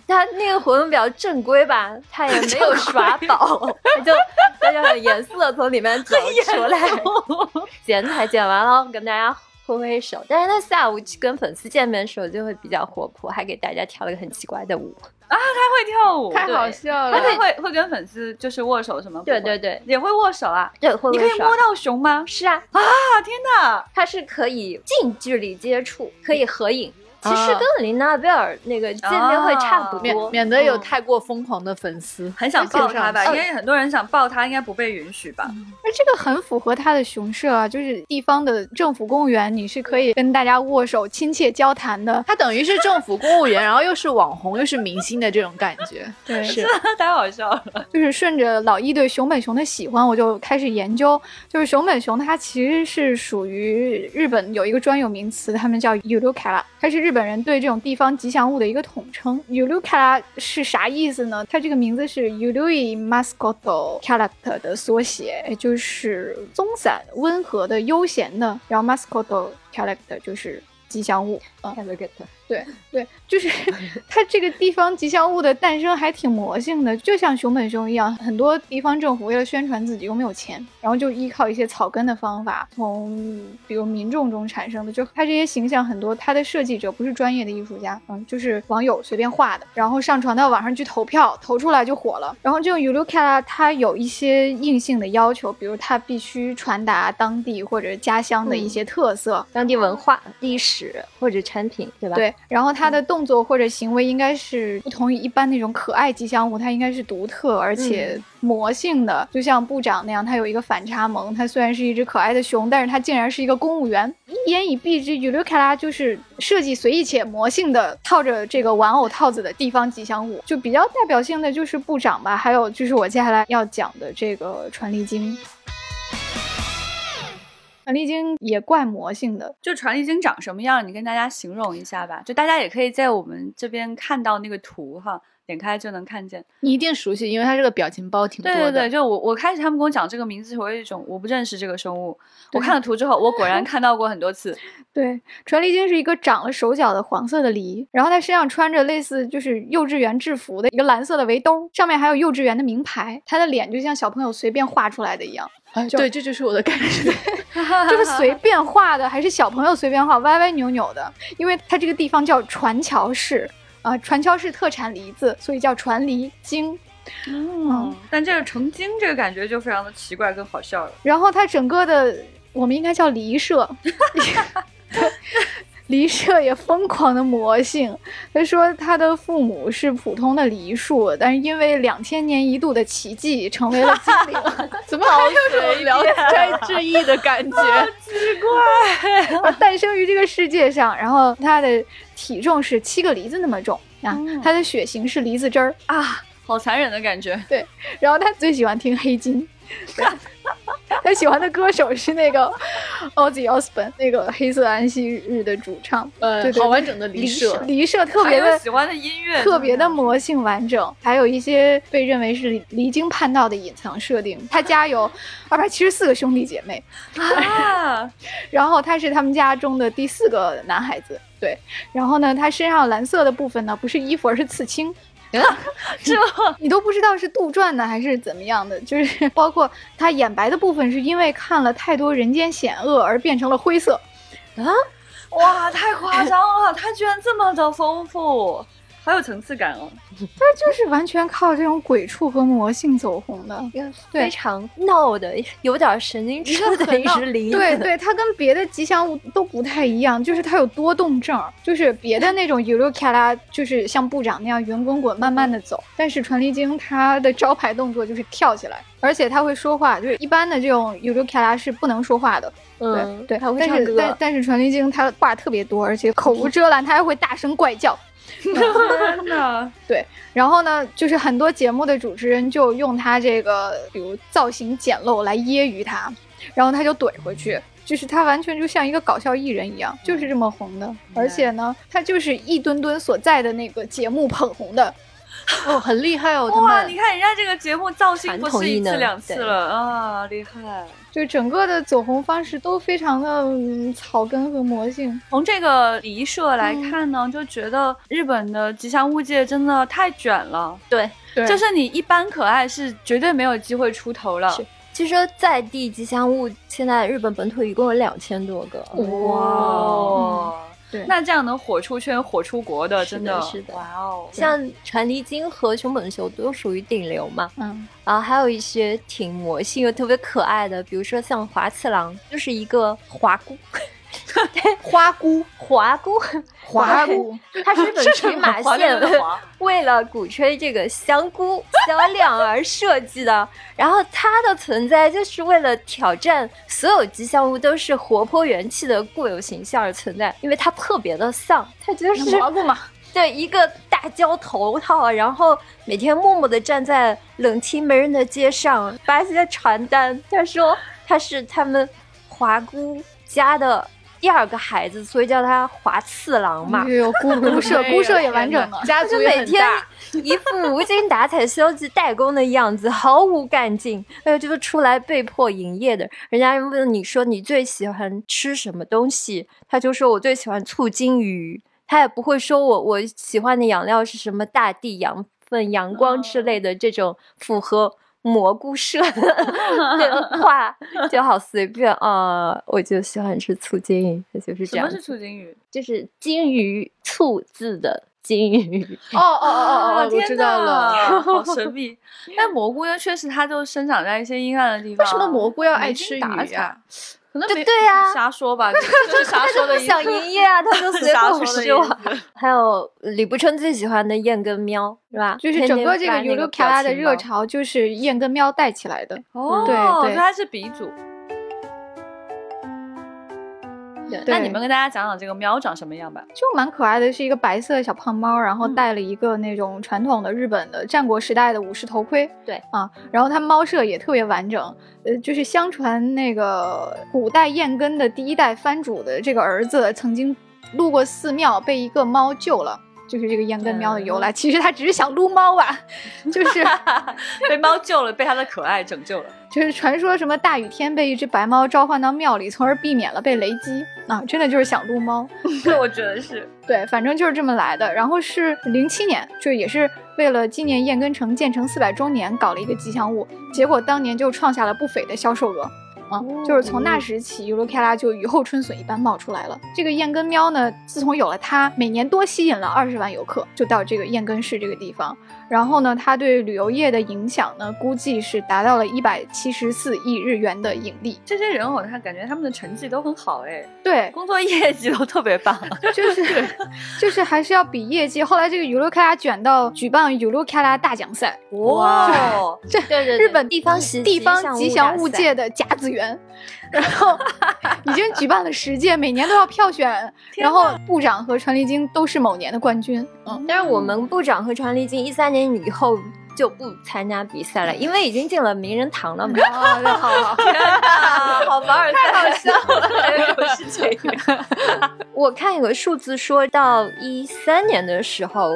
他那个活动比较正规吧，他也没有耍宝，他就他就很严肃的从里面走出来，剪彩剪完了，跟大家挥挥手。但是他下午去跟粉丝见面的时候就会比较活泼，还给大家跳了个很奇怪的舞。他会跳舞，太好笑了。他会会跟粉丝就是握手什么？对对，对也会握手啊。对，会你可以摸到熊吗？是啊，啊天哪！它是可以近距离接触，可以合影。其实啊跟琳娜贝尔那个见面会差不免多，免得有嗯太过疯狂的粉丝。很想抱他吧，因为很多人想抱他，应该不被允许吧？而这个很符合他的熊社啊，就是地方的政府公务员，你是可以跟大家握手、亲切交谈的。他等于是政府公务员，然后又是网红，又是明星的这种感觉。<laughs> 对，是太好笑了。就是顺着老一对熊本熊的喜欢，我就开始研究。就是熊本熊，它其实是属于日本有一个专有名词，他们叫 Yurukara，它是日本人对这种地方吉祥物的一个统称。，Yulu Kala 是啥意思呢？它这个名字是 y u l u i Mascot Character 的缩写，也就是松散、温和的、悠闲的，然后 Mascot Character 就是吉祥物啊。对对，就是 <laughs> 它这个地方吉祥物的诞生还挺魔性的，就像熊本熊一样，很多地方政府为了宣传自己又没有钱，然后就依靠一些草根的方法，从比如民众中产生的。就它这些形象很多，它的设计者不是专业的艺术家，嗯，就是网友随便画的，然后上传到网上去投票，投出来就火了。然后这种 u l u k a 它有一些硬性的要求，比如它必须传达当地或者家乡的一些特色，当地文化、历史或者产品，对吧？，对，然后它的动作或者行为应该是不同于一般那种可爱吉祥物，它应该是独特而且魔性的，就像部长那样，它有一个反差萌。它虽然是一只可爱的熊，但是它竟然是一个公务员。一言以蔽之，尤留卡拉就是设计随意且魔性的套着这个玩偶套子的地方吉祥物，就比较代表性的就是部长吧，还有就是我接下来要讲的这个传力精。传力精也怪魔性的，就传力精长什么样？你跟大家形容一下吧。就大家也可以在我们这边看到那个图哈，点开就能看见。你一定熟悉，因为它这个表情包挺多的。对对对，就我我开始他们跟我讲这个名字，我有一种我不认识这个生物。我看了图之后，我果然 <laughs> 看到过很多次。<laughs> 对，传力精是一个长了手脚的黄色的梨，然后它身上穿着类似就是幼稚园制服的一个蓝色的围兜，上面还有幼稚园的名牌。它的脸就像小朋友随便画出来的一样，哎，对，这就是我的感觉。<laughs> 就是随便画的，还是小朋友随便画，歪歪扭扭的。因为它这个地方叫船桥市啊、船桥市特产梨子，所以叫船梨精。嗯，但这个成精这个感觉就非常的奇怪跟好笑了。然后它整个的，我们应该叫梨社 <laughs> <laughs> <laughs> 梨社也疯狂的魔性。他说他的父母是普通的梨树，但是因为两千年一度的奇迹，成为了精灵。<laughs> 怎么还有种聊斋志异的感觉？奇怪 <laughs> 诞生于这个世界上，然后他的体重是七个梨子那么重啊，嗯它的血型是梨子汁儿，啊，好残忍的感觉。对然后他最喜欢听黑金。<laughs> 他喜欢的歌手是那个 Ozzy Osbourne，那个黑色安息日的主唱。呃对，对好完整的离社。离社特别的喜欢的音乐，特别的魔性完整，还有一些被认为是离经叛道的隐藏设定。他家有二百七十四个兄弟姐妹，啊，<laughs> 然后他是他们家中的第四个男孩子。对，然后呢，他身上蓝色的部分呢，不是衣服，而是刺青。这 <laughs> 你都不知道是杜撰的还是怎么样的，就是 <laughs> 包括他眼白的部分，是因为看了太多人间险恶而变成了灰色。啊哇，太夸张了！他居然这么的丰富，好有层次感哦。<laughs> 他就是完全靠这种鬼畜和魔性走红的。非常闹的，有点神经质的一只梨。对对，它跟别的吉祥物都不太一样，就是它有多动症，就是别的那种 k a l a 就是像部长那样圆滚滚慢慢的走，但是传力精它的招牌动作就是跳起来，而且他会说话，就是一般的这种 k a l a 是不能说话的，嗯，对对，它会但唱歌是但。但是传力精他话特别多，而且口无遮拦，他还会大声怪叫。<laughs> 天哪！然后呢，就是很多节目的主持人就用他这个，比如造型简陋来揶揄他，然后他就怼回去。就是他完全就像一个搞笑艺人一样，就是这么红的。而且呢，他就是一吨吨所在的那个节目捧红的。哦，很厉害哦，哇，们你看人家这个节目造型不是一次两次了啊，厉害！就整个的走红方式都非常的、嗯、草根和魔性。从这个离社来看呢，就觉得日本的吉祥物界真的太卷了，对，对就是你一般可爱是绝对没有机会出头了。是据说在地吉祥物现在日本本土一共有两千多个。哇，对。那这样能火出圈、火出国的，真的是的。哇哦！像传离金和熊本秀都属于顶流嘛。嗯，然后还有一些挺魔性又特别可爱的，比如说像华次郎，就是一个华姑，<laughs> 花菇，<laughs> 华姑，华姑，它是日本垂马华县的为了鼓吹这个香菇 <laughs> 销量而设计的。然后它的存在就是为了挑战所有吉祥物都是活泼元气的固有形象而存在，因为它特别的丧，它就是蘑菇嘛，对，一个大胶头套，然后每天默默地站在冷清没人的街上，发一些传单。他说他是他们华姑家的第二个孩子，所以叫他华次郎嘛。有姑姑社，哎呦姑社也完整了。<laughs> 家族也天。一副无精打采、消极怠工的样子，毫无干劲。哎呦就是出来被迫营业的，人家问你说你最喜欢吃什么东西，他就说我最喜欢醋金鱼，他也不会说我我喜欢的养料是什么大地养分、阳光之类的这种符合。蘑菇社的 <laughs> 话就好随便啊、我就喜欢吃醋金鱼，它就是这样子，什么是醋金鱼？就是金鱼醋字的金鱼。哦哦哦哦哦，我天知道了。哪，<laughs> 好神秘。但蘑菇呢，确实它就生长在一些阴暗的地方。为什么蘑菇要爱没吃鱼啊？可能没对对呀、瞎说吧，<laughs> 这这是瞎他说的意思。就不想营业啊，他就 <laughs> 随瞎口说。还有李不春最喜欢的燕跟喵，是吧？就是整个这个天发那 u 个 l 卡拉的热潮，就是燕跟喵带起来的。哦，对对他是鼻祖。那你们跟大家讲讲这个喵长什么样吧？就蛮可爱的，是一个白色的小胖猫，然后嗯戴了一个那种传统的日本的战国时代的武士头盔。对啊，然后它猫舍也特别完整，呃，就是相传那个古代燕根的第一代藩主的这个儿子曾经路过寺庙，被一个猫救了。就是这个燕根喵的由来，其实他只是想撸猫吧，就是 <laughs> 被猫救了，被它的可爱拯救了。<laughs> 就是传说什么大雨天被一只白猫召唤到庙里，从而避免了被雷击啊，真的就是想撸猫。<laughs> 对，我觉得是。对，反正就是这么来的。然后是零七年，就也是为了纪念燕根城建成四百周年，搞了一个吉祥物，结果当年就创下了不菲的销售额。啊、就是从那时起，尤罗凯拉就雨后春笋一般冒出来了。这个燕根喵呢，自从有了它，每年多吸引了二十万游客，就到这个燕根市这个地方。然后呢，它对旅游业的影响呢，估计是达到了一百七十四亿日元的盈利。这些人偶，他感觉他们的成绩都很好哎，对，工作业绩都特别棒。<laughs> 就是就是还是要比业绩。后来这个尤罗卡拉卷到举办尤罗卡拉大奖赛，哇，这日本地方吉地方吉祥物界的甲子园，然后已经举办了十届，每年都要票选，<laughs> 然后部长和传力京都是某年的冠军。嗯，但是我们部长和传力京一三年以后就不参加比赛了，因为已经进了名人堂了嘛。哦，对好好，<laughs> 天哪，好凡尔赛，<laughs> 太好笑了，又是这个。我看有个数字说到一三年的时候，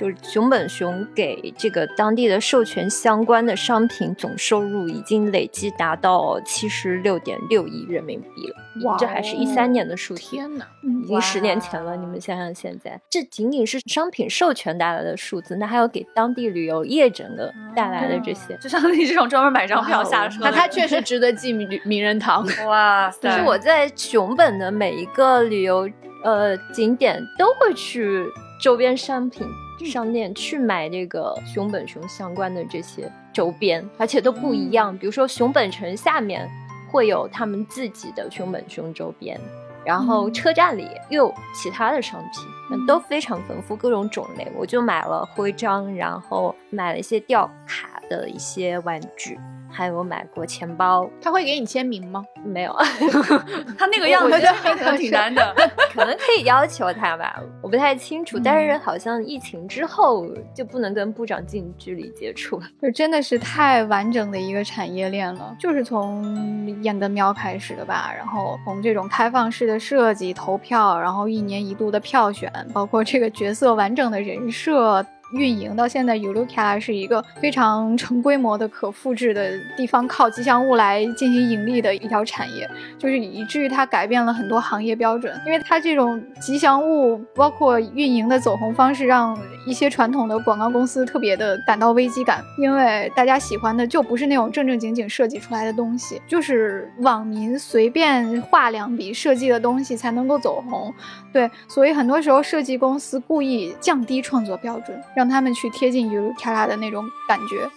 就是熊本熊给这个当地的授权相关的商品总收入已经累计达到七十六点六亿人民币了。哇这还是一三年的数据。天哪！嗯已经十年前了，你们想想现在，这仅仅是商品授权带来的数字，那还有给当地旅游业整个带来的这些。就像你这种专门买张票下车，那他确实值得进名名人堂。<laughs> 哇塞！就是我在熊本的每一个旅游呃景点都会去周边商品商店去买这个熊本熊相关的这些周边，而且都不一样。比如说熊本城下面会有他们自己的熊本熊周边。然后车站里又有其他的商品，嗯都非常丰富，各种种类。我就买了徽章，然后买了一些吊卡的一些玩具，还有买过钱包，他会给你签名吗？没有。<laughs> 他那个样子，我觉得可能挺难的。<laughs> 可能可以要求他吧，我不太清楚。但是好像疫情之后就不能跟部长近距离接触了。就真的是太完整的一个产业链了，就是从燕根喵开始的吧，然后从这种开放式的设计、投票，然后一年一度的票选，包括这个角色完整的人设。运营到现在 y u l u k a 是一个非常成规模的、可复制的地方靠吉祥物来进行盈利的一条产业，就是以至于它改变了很多行业标准。因为它这种吉祥物包括运营的走红方式，让一些传统的广告公司特别的感到危机感，因为大家喜欢的就不是那种正正经经设计出来的东西，就是网民随便画两笔设计的东西才能够走红。对，所以很多时候设计公司故意降低创作标准，让他们去贴近 u k a 的那种感觉。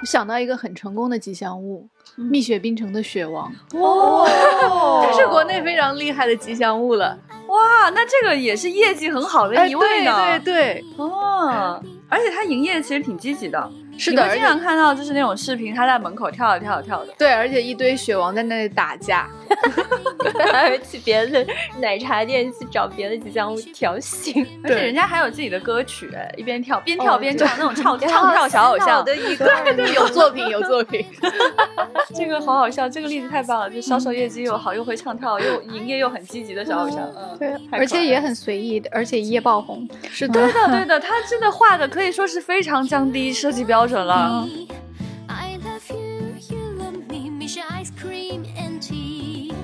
我想到一个很成功的吉祥物，蜜雪冰城的雪王，哇，这是国内非常厉害的吉祥物了。哇，那这个也是业绩很好的哎，一位呢。对对对，哦，而且他营业其实挺积极的，是的，你会经常看到就是那种视频，他在门口跳啊跳啊跳的。对，而且一堆雪王在那里打架。<laughs> 还 <laughs> 会去别的奶茶店去找别的吉祥物调 <laughs> 戏，而且人家还有自己的歌曲，哎，一边跳边跳哦边唱那种唱 <laughs> 唱跳小偶像，的一个有作品，有作品。这个好好笑，这个例子太棒了，就销售业绩又好，又会唱跳，又营业又很积极的小偶像，嗯，对，而且也很随意的，而且一夜爆红。是对的对的，他真的画的可以说是非常降低设计标准了。I love you, you love me, Misha ice cream.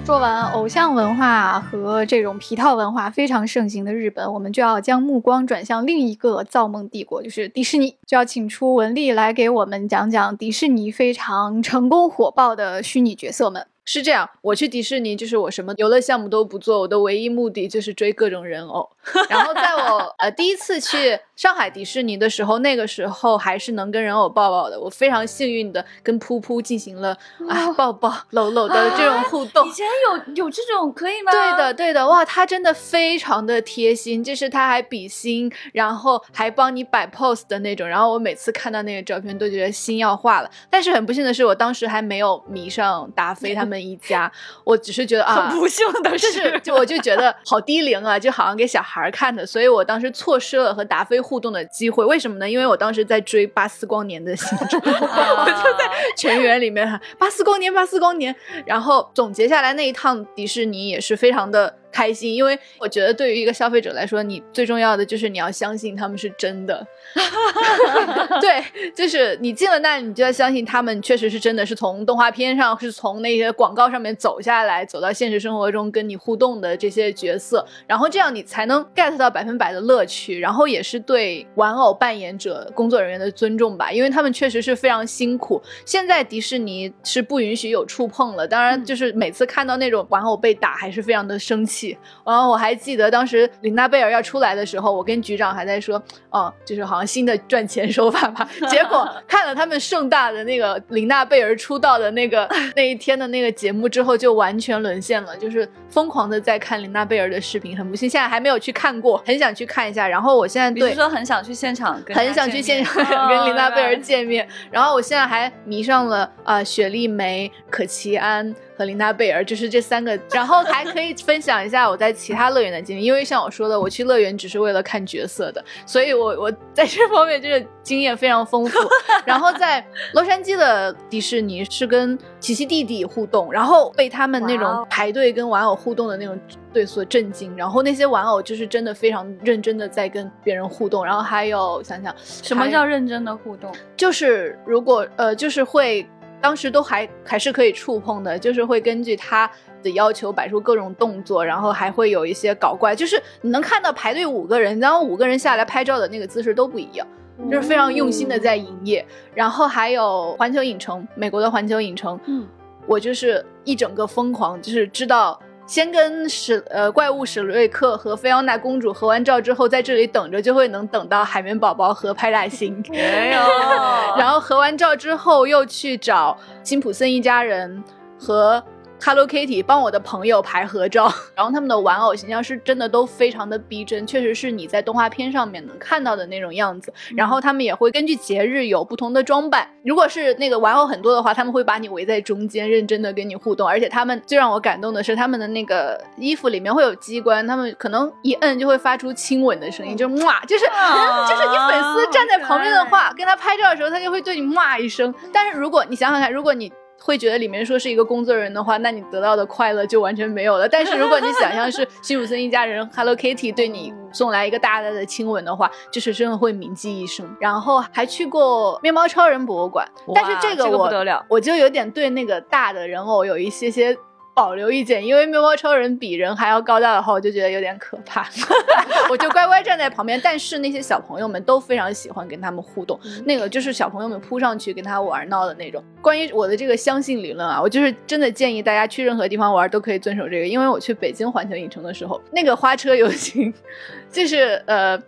说完偶像文化和这种皮套文化非常盛行的日本，我们就要将目光转向另一个造梦帝国，就是迪士尼，就要请出文丽来给我们讲讲迪士尼非常成功火爆的虚拟角色们。是这样，我去迪士尼就是我什么游乐项目都不做，我的唯一目的就是追各种人偶。然后在我呃第一次去上海迪士尼的时候，那个时候还是能跟人偶抱抱的，我非常幸运的跟噗噗进行了啊抱抱搂搂的这种互动以。前有有这种可以吗？对的，对的，哇，他真的非常的贴心，就是他还比心，然后还帮你摆 pose 的那种。然后我每次看到那个照片都觉得心要化了。但是很不幸的是，我当时还没有迷上达菲他们一家，我只是觉得啊，很不幸的，就是就我就觉得好低龄啊，就好像给小孩儿看的，所以我当时错失了和达菲互动的机会。为什么呢？因为我当时在追巴斯光年的形状，<laughs> 我就在全员里面喊巴斯光年，巴斯光年。然后总结下来那一趟迪士尼也是非常的。开心，因为我觉得对于一个消费者来说，你最重要的就是你要相信他们是真的。<laughs> 对，就是你进了那，你就要相信他们确实是真的是从动画片上，是从那些广告上面走下来，走到现实生活中跟你互动的这些角色，然后这样你才能 get 到百分百的乐趣，然后也是对玩偶扮演者工作人员的尊重吧，因为他们确实是非常辛苦。现在迪士尼是不允许有触碰了，当然就是每次看到那种玩偶被打，还是非常的生气。然后我还记得当时琳娜贝尔要出来的时候，我跟局长还在说，哦，就是好像新的赚钱手法吧。<laughs> 结果看了他们盛大的那个琳娜贝尔出道的那个那一天的那个节目之后，就完全沦陷了，就是疯狂的在看琳娜贝尔的视频。很不幸，现在还没有去看过，很想去看一下。然后我现在对说很想去现场很想去现场跟琳娜贝尔哦见面。然后我现在还迷上了啊、呃雪莉梅、可奇安和琳达贝尔，就是这三个。然后还可以分享一下我在其他乐园的经历，因为像我说的，我去乐园只是为了看角色的，所以我我在这方面就是经验非常丰富。<laughs> 然后在洛杉矶的迪士尼是跟琪琪弟弟互动，然后被他们那种排队跟玩偶互动的那种对所震惊，然后那些玩偶就是真的非常认真的在跟别人互动，然后还有想想什么叫认真的互动？就是如果呃就是会当时都还还是可以触碰的，就是会根据他的要求摆出各种动作，然后还会有一些搞怪，就是你能看到排队五个人，然后五个人下来拍照的那个姿势都不一样。就是非常用心的在营业，然后还有环球影城，美国的环球影城，嗯，我就是一整个疯狂，就是知道先跟史呃怪物史瑞克和菲奥娜公主合完照之后，在这里等着就会能等到海绵宝宝和派大星，<laughs> 没有。<laughs> 然后合完照之后又去找辛普森一家人和 Hello Kitty 帮我的朋友拍合照，然后他们的玩偶形象是真的都非常的逼真，确实是你在动画片上面能看到的那种样子。然后他们也会根据节日有不同的装扮，如果是那个玩偶很多的话，他们会把你围在中间，认真的跟你互动。而且他们最让我感动的是，他们的那个衣服里面会有机关，他们可能一摁就会发出亲吻的声音，就哇，就是、啊就是你粉丝站在旁边的话，跟他拍照的时候，他就会对你骂一声。但是如果你想想看，如果你会觉得里面说是一个工作人的话，那你得到的快乐就完全没有了。但是如果你想象是辛普森一家人 Hello Kitty 对你送来一个大大的亲吻的话，就是真的会铭记一生。然后还去过面包超人博物馆，但是这个这个我不得了我就有点对那个大的人偶有一些些。保留意见，因为面包超人比人还要高大的话，我就觉得有点可怕，<laughs> 我就乖乖站在旁边。但是那些小朋友们都非常喜欢跟他们互动，那个就是小朋友们扑上去跟他玩闹的那种。关于我的这个相信理论啊，我就是真的建议大家去任何地方玩都可以遵守这个，因为我去北京环球影城的时候，那个花车游行，<laughs> 就是呃。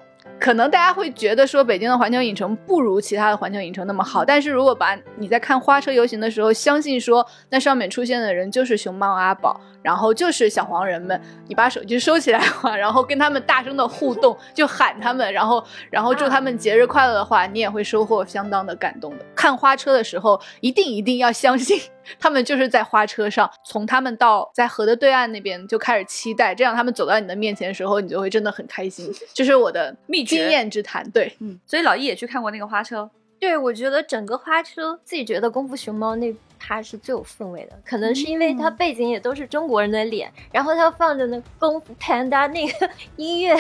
可能大家会觉得说北京的环球影城不如其他的环球影城那么好，但是如果把你在看花车游行的时候，相信说那上面出现的人就是熊猫阿宝，然后就是小黄人们，你把手机收起来的话，然后跟他们大声的互动，就喊他们，然后然后祝他们节日快乐的话，你也会收获相当的感动的。看花车的时候，一定一定要相信。他们就是在花车上，从他们到在河的对岸那边就开始期待，这样他们走到你的面前的时候，你就会真的很开心。<laughs> 这是我的秘经验之谈。对，嗯，所以老易也去看过那个花车，对，我觉得整个花车，自己觉得功夫熊猫那趴是最有氛围的，可能是因为它背景也都是中国人的脸，然后它放着那功夫 panda 那个 <laughs> 音乐，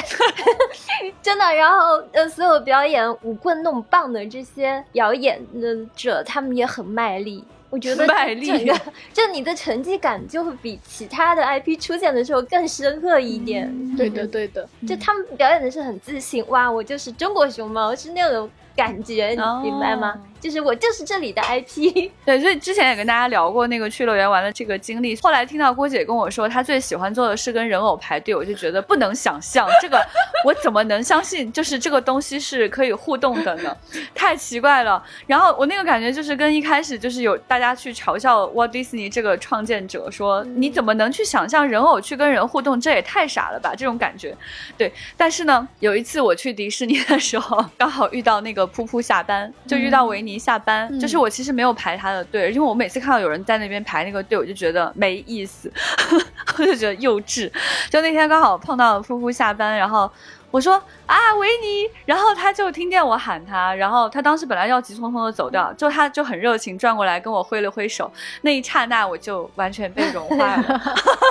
<laughs> 真的，然后呃，所有表演舞棍弄棒的这些表演的者，他们也很卖力。我觉得卖力整个就你的成绩感就会比其他的 IP 出现的时候更深刻一点。对的，对的。就他们表演的是很自信，哇，我就是中国熊猫，是那种感觉，你哦明白吗？就是我就是这里的 IP。<laughs> 对，所以之前也跟大家聊过那个去乐园玩的这个经历。后来听到郭姐跟我说，她最喜欢做的是跟人偶排队，我就觉得不能想象这个，我怎么能相信就是这个东西是可以互动的呢？<laughs> 太奇怪了。然后我那个感觉就是跟一开始就是有大家去嘲笑 Walt Disney 这个创建者说，你怎么能去想象人偶去跟人互动？这也太傻了吧！这种感觉。对，但是呢，有一次我去迪士尼的时候，刚好遇到那个噗噗下班，就遇到维尼下班，嗯就是我其实没有排他的队，因为我每次看到有人在那边排那个队，我就觉得没意思，<laughs> 我就觉得幼稚。就那天刚好碰到夫妇下班，然后。我说啊，维尼，然后他就听见我喊他，然后他当时本来要急匆匆的走掉，就他就很热情转过来跟我挥了挥手，那一刹那我就完全被融化了，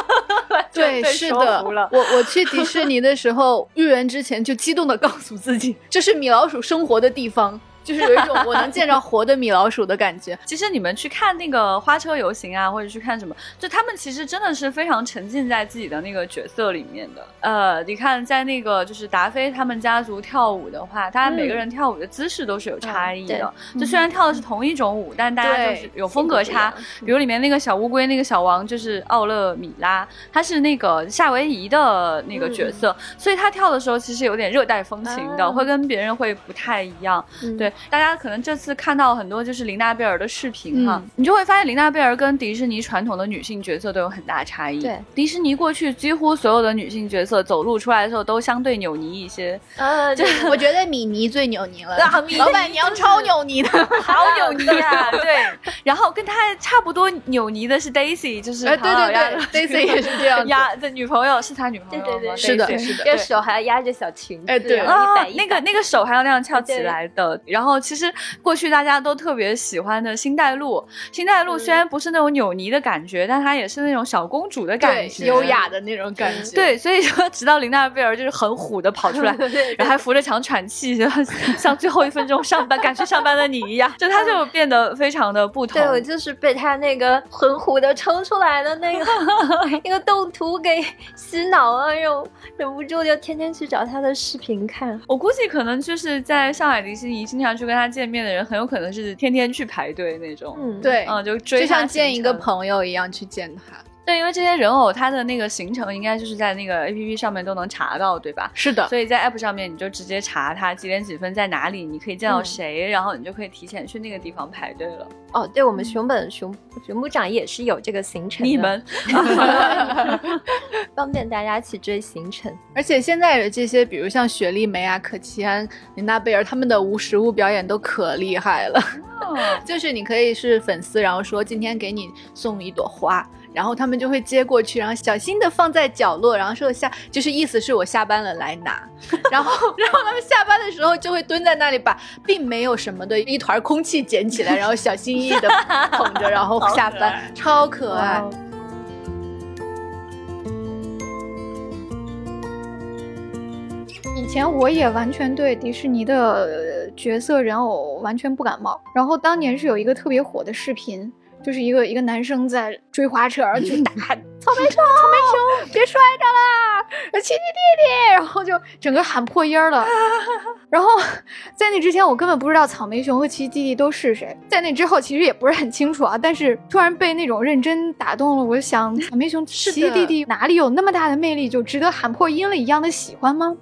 <laughs> 对，是的，我我去迪士尼的时候，入园之前就激动的告诉自己，这是米老鼠生活的地方，就是有一种我能见着活的米老鼠的感觉。<laughs> 其实你们去看那个花车游行啊，或者去看什么，就他们其实真的是非常沉浸在自己的那个角色里面的。呃，你看在那个就是达菲他们家族跳舞的话，大家每个人跳舞的姿势都是有差异的。就虽然跳的是同一种舞，但大家就是有风格差。比如里面那个小乌龟，那个小王就是奥勒米拉，他是那个夏威夷的那个角色，所以他跳的时候其实有点热带风情的，啊会跟别人会不太一样。嗯对，大家可能这次看到很多就是琳娜贝尔的视频哈，嗯。你就会发现琳娜贝尔跟迪士尼传统的女性角色都有很大差异。对，迪士尼过去几乎所有的女性角色走路出来的时候都相对扭捏一些，呃，<laughs> 对我觉得米妮最扭捏了，啊 <laughs> 米老板娘超扭捏的。<laughs> 好扭捏啊！对，然后跟她差不多扭捏的是 Daisy，就是哎，对对对，Daisy 也是这样。压的女朋友是他女朋友吗，对对对是的是的这个手还要压着小裙子，哎对。啊摆，一摆。那个那个手还要那样翘起来的。然后其实过去大家都特别喜欢的星黛露，星黛露虽然不是那种扭捏的感觉，但她也是那种小公主的感，觉，优雅。的那种感觉。对，所以说直到琳娜贝尔就是很虎的跑出来，<laughs> 然后还扶着墙喘气，就 <laughs> 像最后一分钟上班赶去上班的你一样，就她就变得非常的不同。对我就是被她那个很虎的冲出来的那个 <laughs> 那个动图给洗脑了，忍忍不住就天天去找她的视频看。我估计可能就是在上海迪士尼经常去跟他见面的人，很有可能是天天去排队那种。嗯，对，嗯，就追就像见一个朋友一样去见他。对，因为这些人偶它的那个行程应该就是在那个 A P P 上面都能查到，对吧？是的，所以在 App 上面你就直接查它几点几分在哪里，你可以见到嗯谁，然后你就可以提前去那个地方排队了。哦，对，我们熊本熊熊部长也是有这个行程的，你们 <laughs> 方便大家去追行程。而且现在的这些，比如像雪莉梅啊、可奇安、琳娜贝尔，他们的无实物表演都可厉害了。<laughs> 就是你可以是粉丝，然后说今天给你送一朵花，然后他们就会接过去，然后小心的放在角落，然后说下就是意思是我下班了来拿，<laughs> 然后然后他们下班的时候就会蹲在那里把并没有什么的一团空气捡起来，然后小心翼翼的捧着，然后 <laughs> 下班，超可爱。哇以前我也完全对迪士尼的呃角色人偶完全不感冒，然后当年是有一个特别火的视频，就是一个一个男生在追花车，然后就打草莓 <laughs> 熊，草莓熊别摔着啦，亲亲弟弟，然后就整个喊破音儿了。<laughs> 然后在那之前，我根本不知道草莓熊和奇奇弟弟都是谁。在那之后，其实也不是很清楚啊，但是突然被那种认真打动了。我就想，<laughs> 草莓熊、奇奇弟弟哪里有那么大的魅力，就值得喊破音了一样的喜欢吗？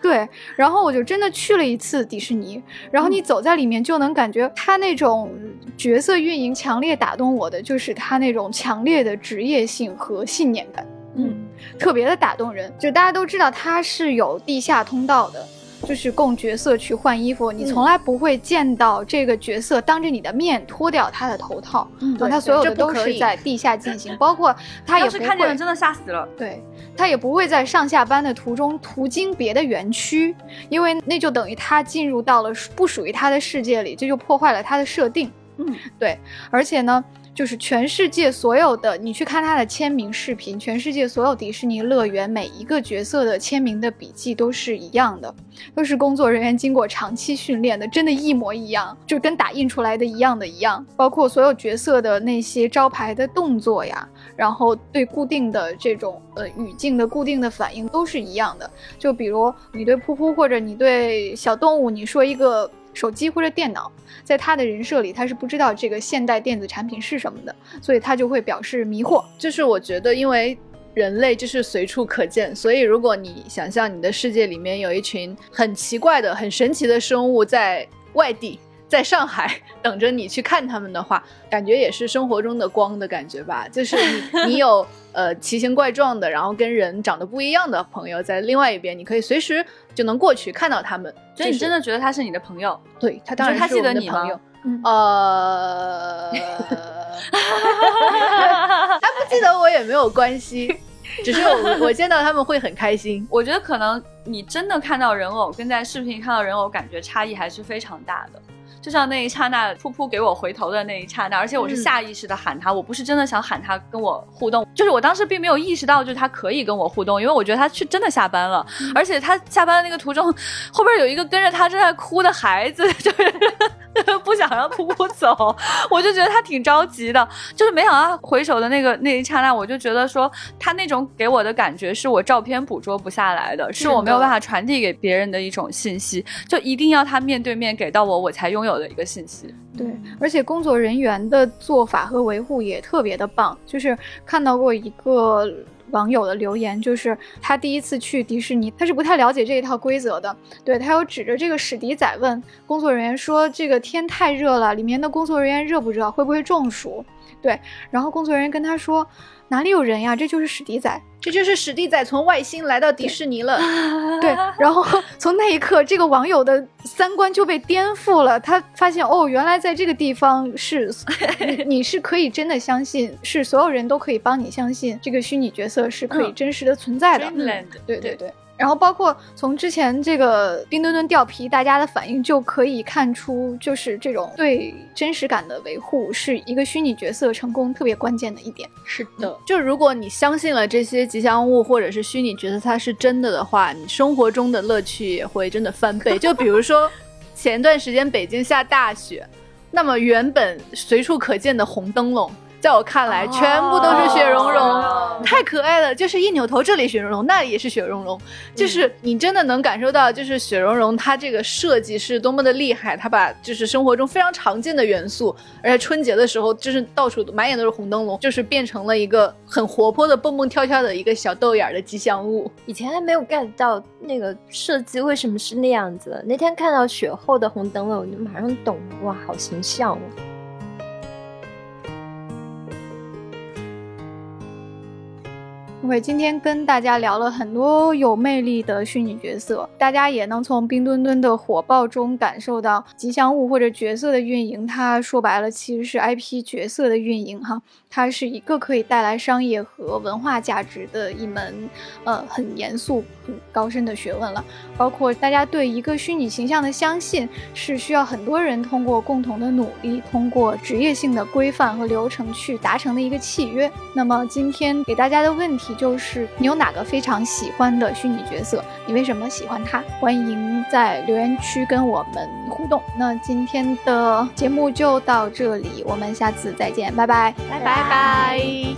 对，然后我就真的去了一次迪士尼，然后你走在里面就能感觉他那种角色运营强烈打动我的，就是他那种强烈的职业性和信念感，嗯，特别的打动人。就大家都知道他是有地下通道的。就是供角色去换衣服，你从来不会见到这个角色当着你的面脱掉他的头套，嗯啊他所有的都是在地下进行，包括 <laughs> 他也不会是看见了，真的吓死了。对他也不会在上下班的途中途经别的园区，因为那就等于他进入到了不属于他的世界里，这就破坏了他的设定。嗯，对，而且呢，就是全世界所有的，你去看他的签名视频，全世界所有迪士尼乐园每一个角色的签名的笔记都是一样的，都是工作人员经过长期训练的，真的，一模一样，就跟打印出来的一样的一样。包括所有角色的那些招牌的动作呀，然后对固定的这种呃语境的固定的反应都是一样的。就比如你对噗噗或者你对小动物，你说一个手机或者电脑，在他的人设里，他是不知道这个现代电子产品是什么的，所以他就会表示迷惑。就是我觉得，因为人类就是随处可见，所以如果你想象你的世界里面有一群很奇怪的、很神奇的生物在外地。在上海 <laughs> 等着你去看他们的话，感觉也是生活中的光的感觉吧。就是你，<laughs> 你有呃奇形怪状的，然后跟人长得不一样的朋友在另外一边，你可以随时就能过去看到他们。所以你真的觉得他是你的朋友？对他当然他是你吗的朋友。嗯呃，<laughs> 他不记得我也没有关系，只是我我见到他们会很开心。我觉得可能你真的看到人偶，跟在视频里看到人偶，感觉差异还是非常大的。就像那一刹那，噗噗给我回头的那一刹那，而且我是嗯。下意识的喊他，我不是真的想喊他跟我互动，就是我当时并没有意识到，就是他可以跟我互动，因为我觉得他是真的下班了，而且他下班的那个途中，后边有一个跟着他正在哭的孩子，<laughs> 就是 <laughs> 不想让噗噗走，我就觉得他挺着急的，就是没想到他回首的那个那一刹那，我就觉得说他那种给我的感觉是我照片捕捉不下来的，是我没有办法传递给别人的一种信息，就一定要他面对面给到我，我才拥有的一个信息。对，而且工作人员的做法和维护也特别的棒。就是看到过一个网友的留言，就是他第一次去迪士尼，他是不太了解这一套规则的。对他有指着这个史迪仔问工作人员说：“这个天太热了，里面的工作人员热不热？会不会中暑？”对，然后工作人员跟他说：“哪里有人呀？这就是史迪仔。”这就是史迪仔从外星来到迪士尼了。<laughs> 对，然后 <laughs> 从那一刻，这个网友的三观就被颠覆了。他发现，哦，原来在这个地方是，你 <laughs> 你是可以真的相信，是所有人都可以帮你相信这个虚拟角色是可以嗯真实的存在的。Dreamland，对对对。然后包括从之前这个冰墩墩掉皮，大家的反应就可以看出，就是这种对真实感的维护是一个虚拟角色成功特别关键的一点。是的，就如果你相信了这些吉祥物或者是虚拟角色它是真的的话，你生活中的乐趣也会真的翻倍。就比如说前段时间北京下大雪，那么原本随处可见的红灯笼。在我看来，全部都是雪融融，哦太可爱了。就是一扭头，这里雪融融，那里也是雪融融，就是你真的能感受到，就是雪融融它这个设计是多么的厉害。它把就是生活中非常常见的元素，而且春节的时候，就是到处满眼都是红灯笼，就是变成了一个很活泼的蹦蹦跳跳的一个小豆眼儿的吉祥物。以前还没有 get 到那个设计为什么是那样子。那天看到雪后的红灯笼，我就马上懂了，哇，好形象哦！OK，今天跟大家聊了很多有魅力的虚拟角色，大家也能从冰墩墩的火爆中感受到吉祥物或者角色的运营，它说白了其实是 IP 角色的运营哈，它是一个可以带来商业和文化价值的一门呃很严肃、很高深的学问了。包括大家对一个虚拟形象的相信，是需要很多人通过共同的努力，通过职业性的规范和流程去达成的一个契约。那么今天给大家的问题就是：你有哪个非常喜欢的虚拟角色？你为什么喜欢他？欢迎在留言区跟我们互动。那今天的节目就到这里，我们下次再见，拜拜，拜拜拜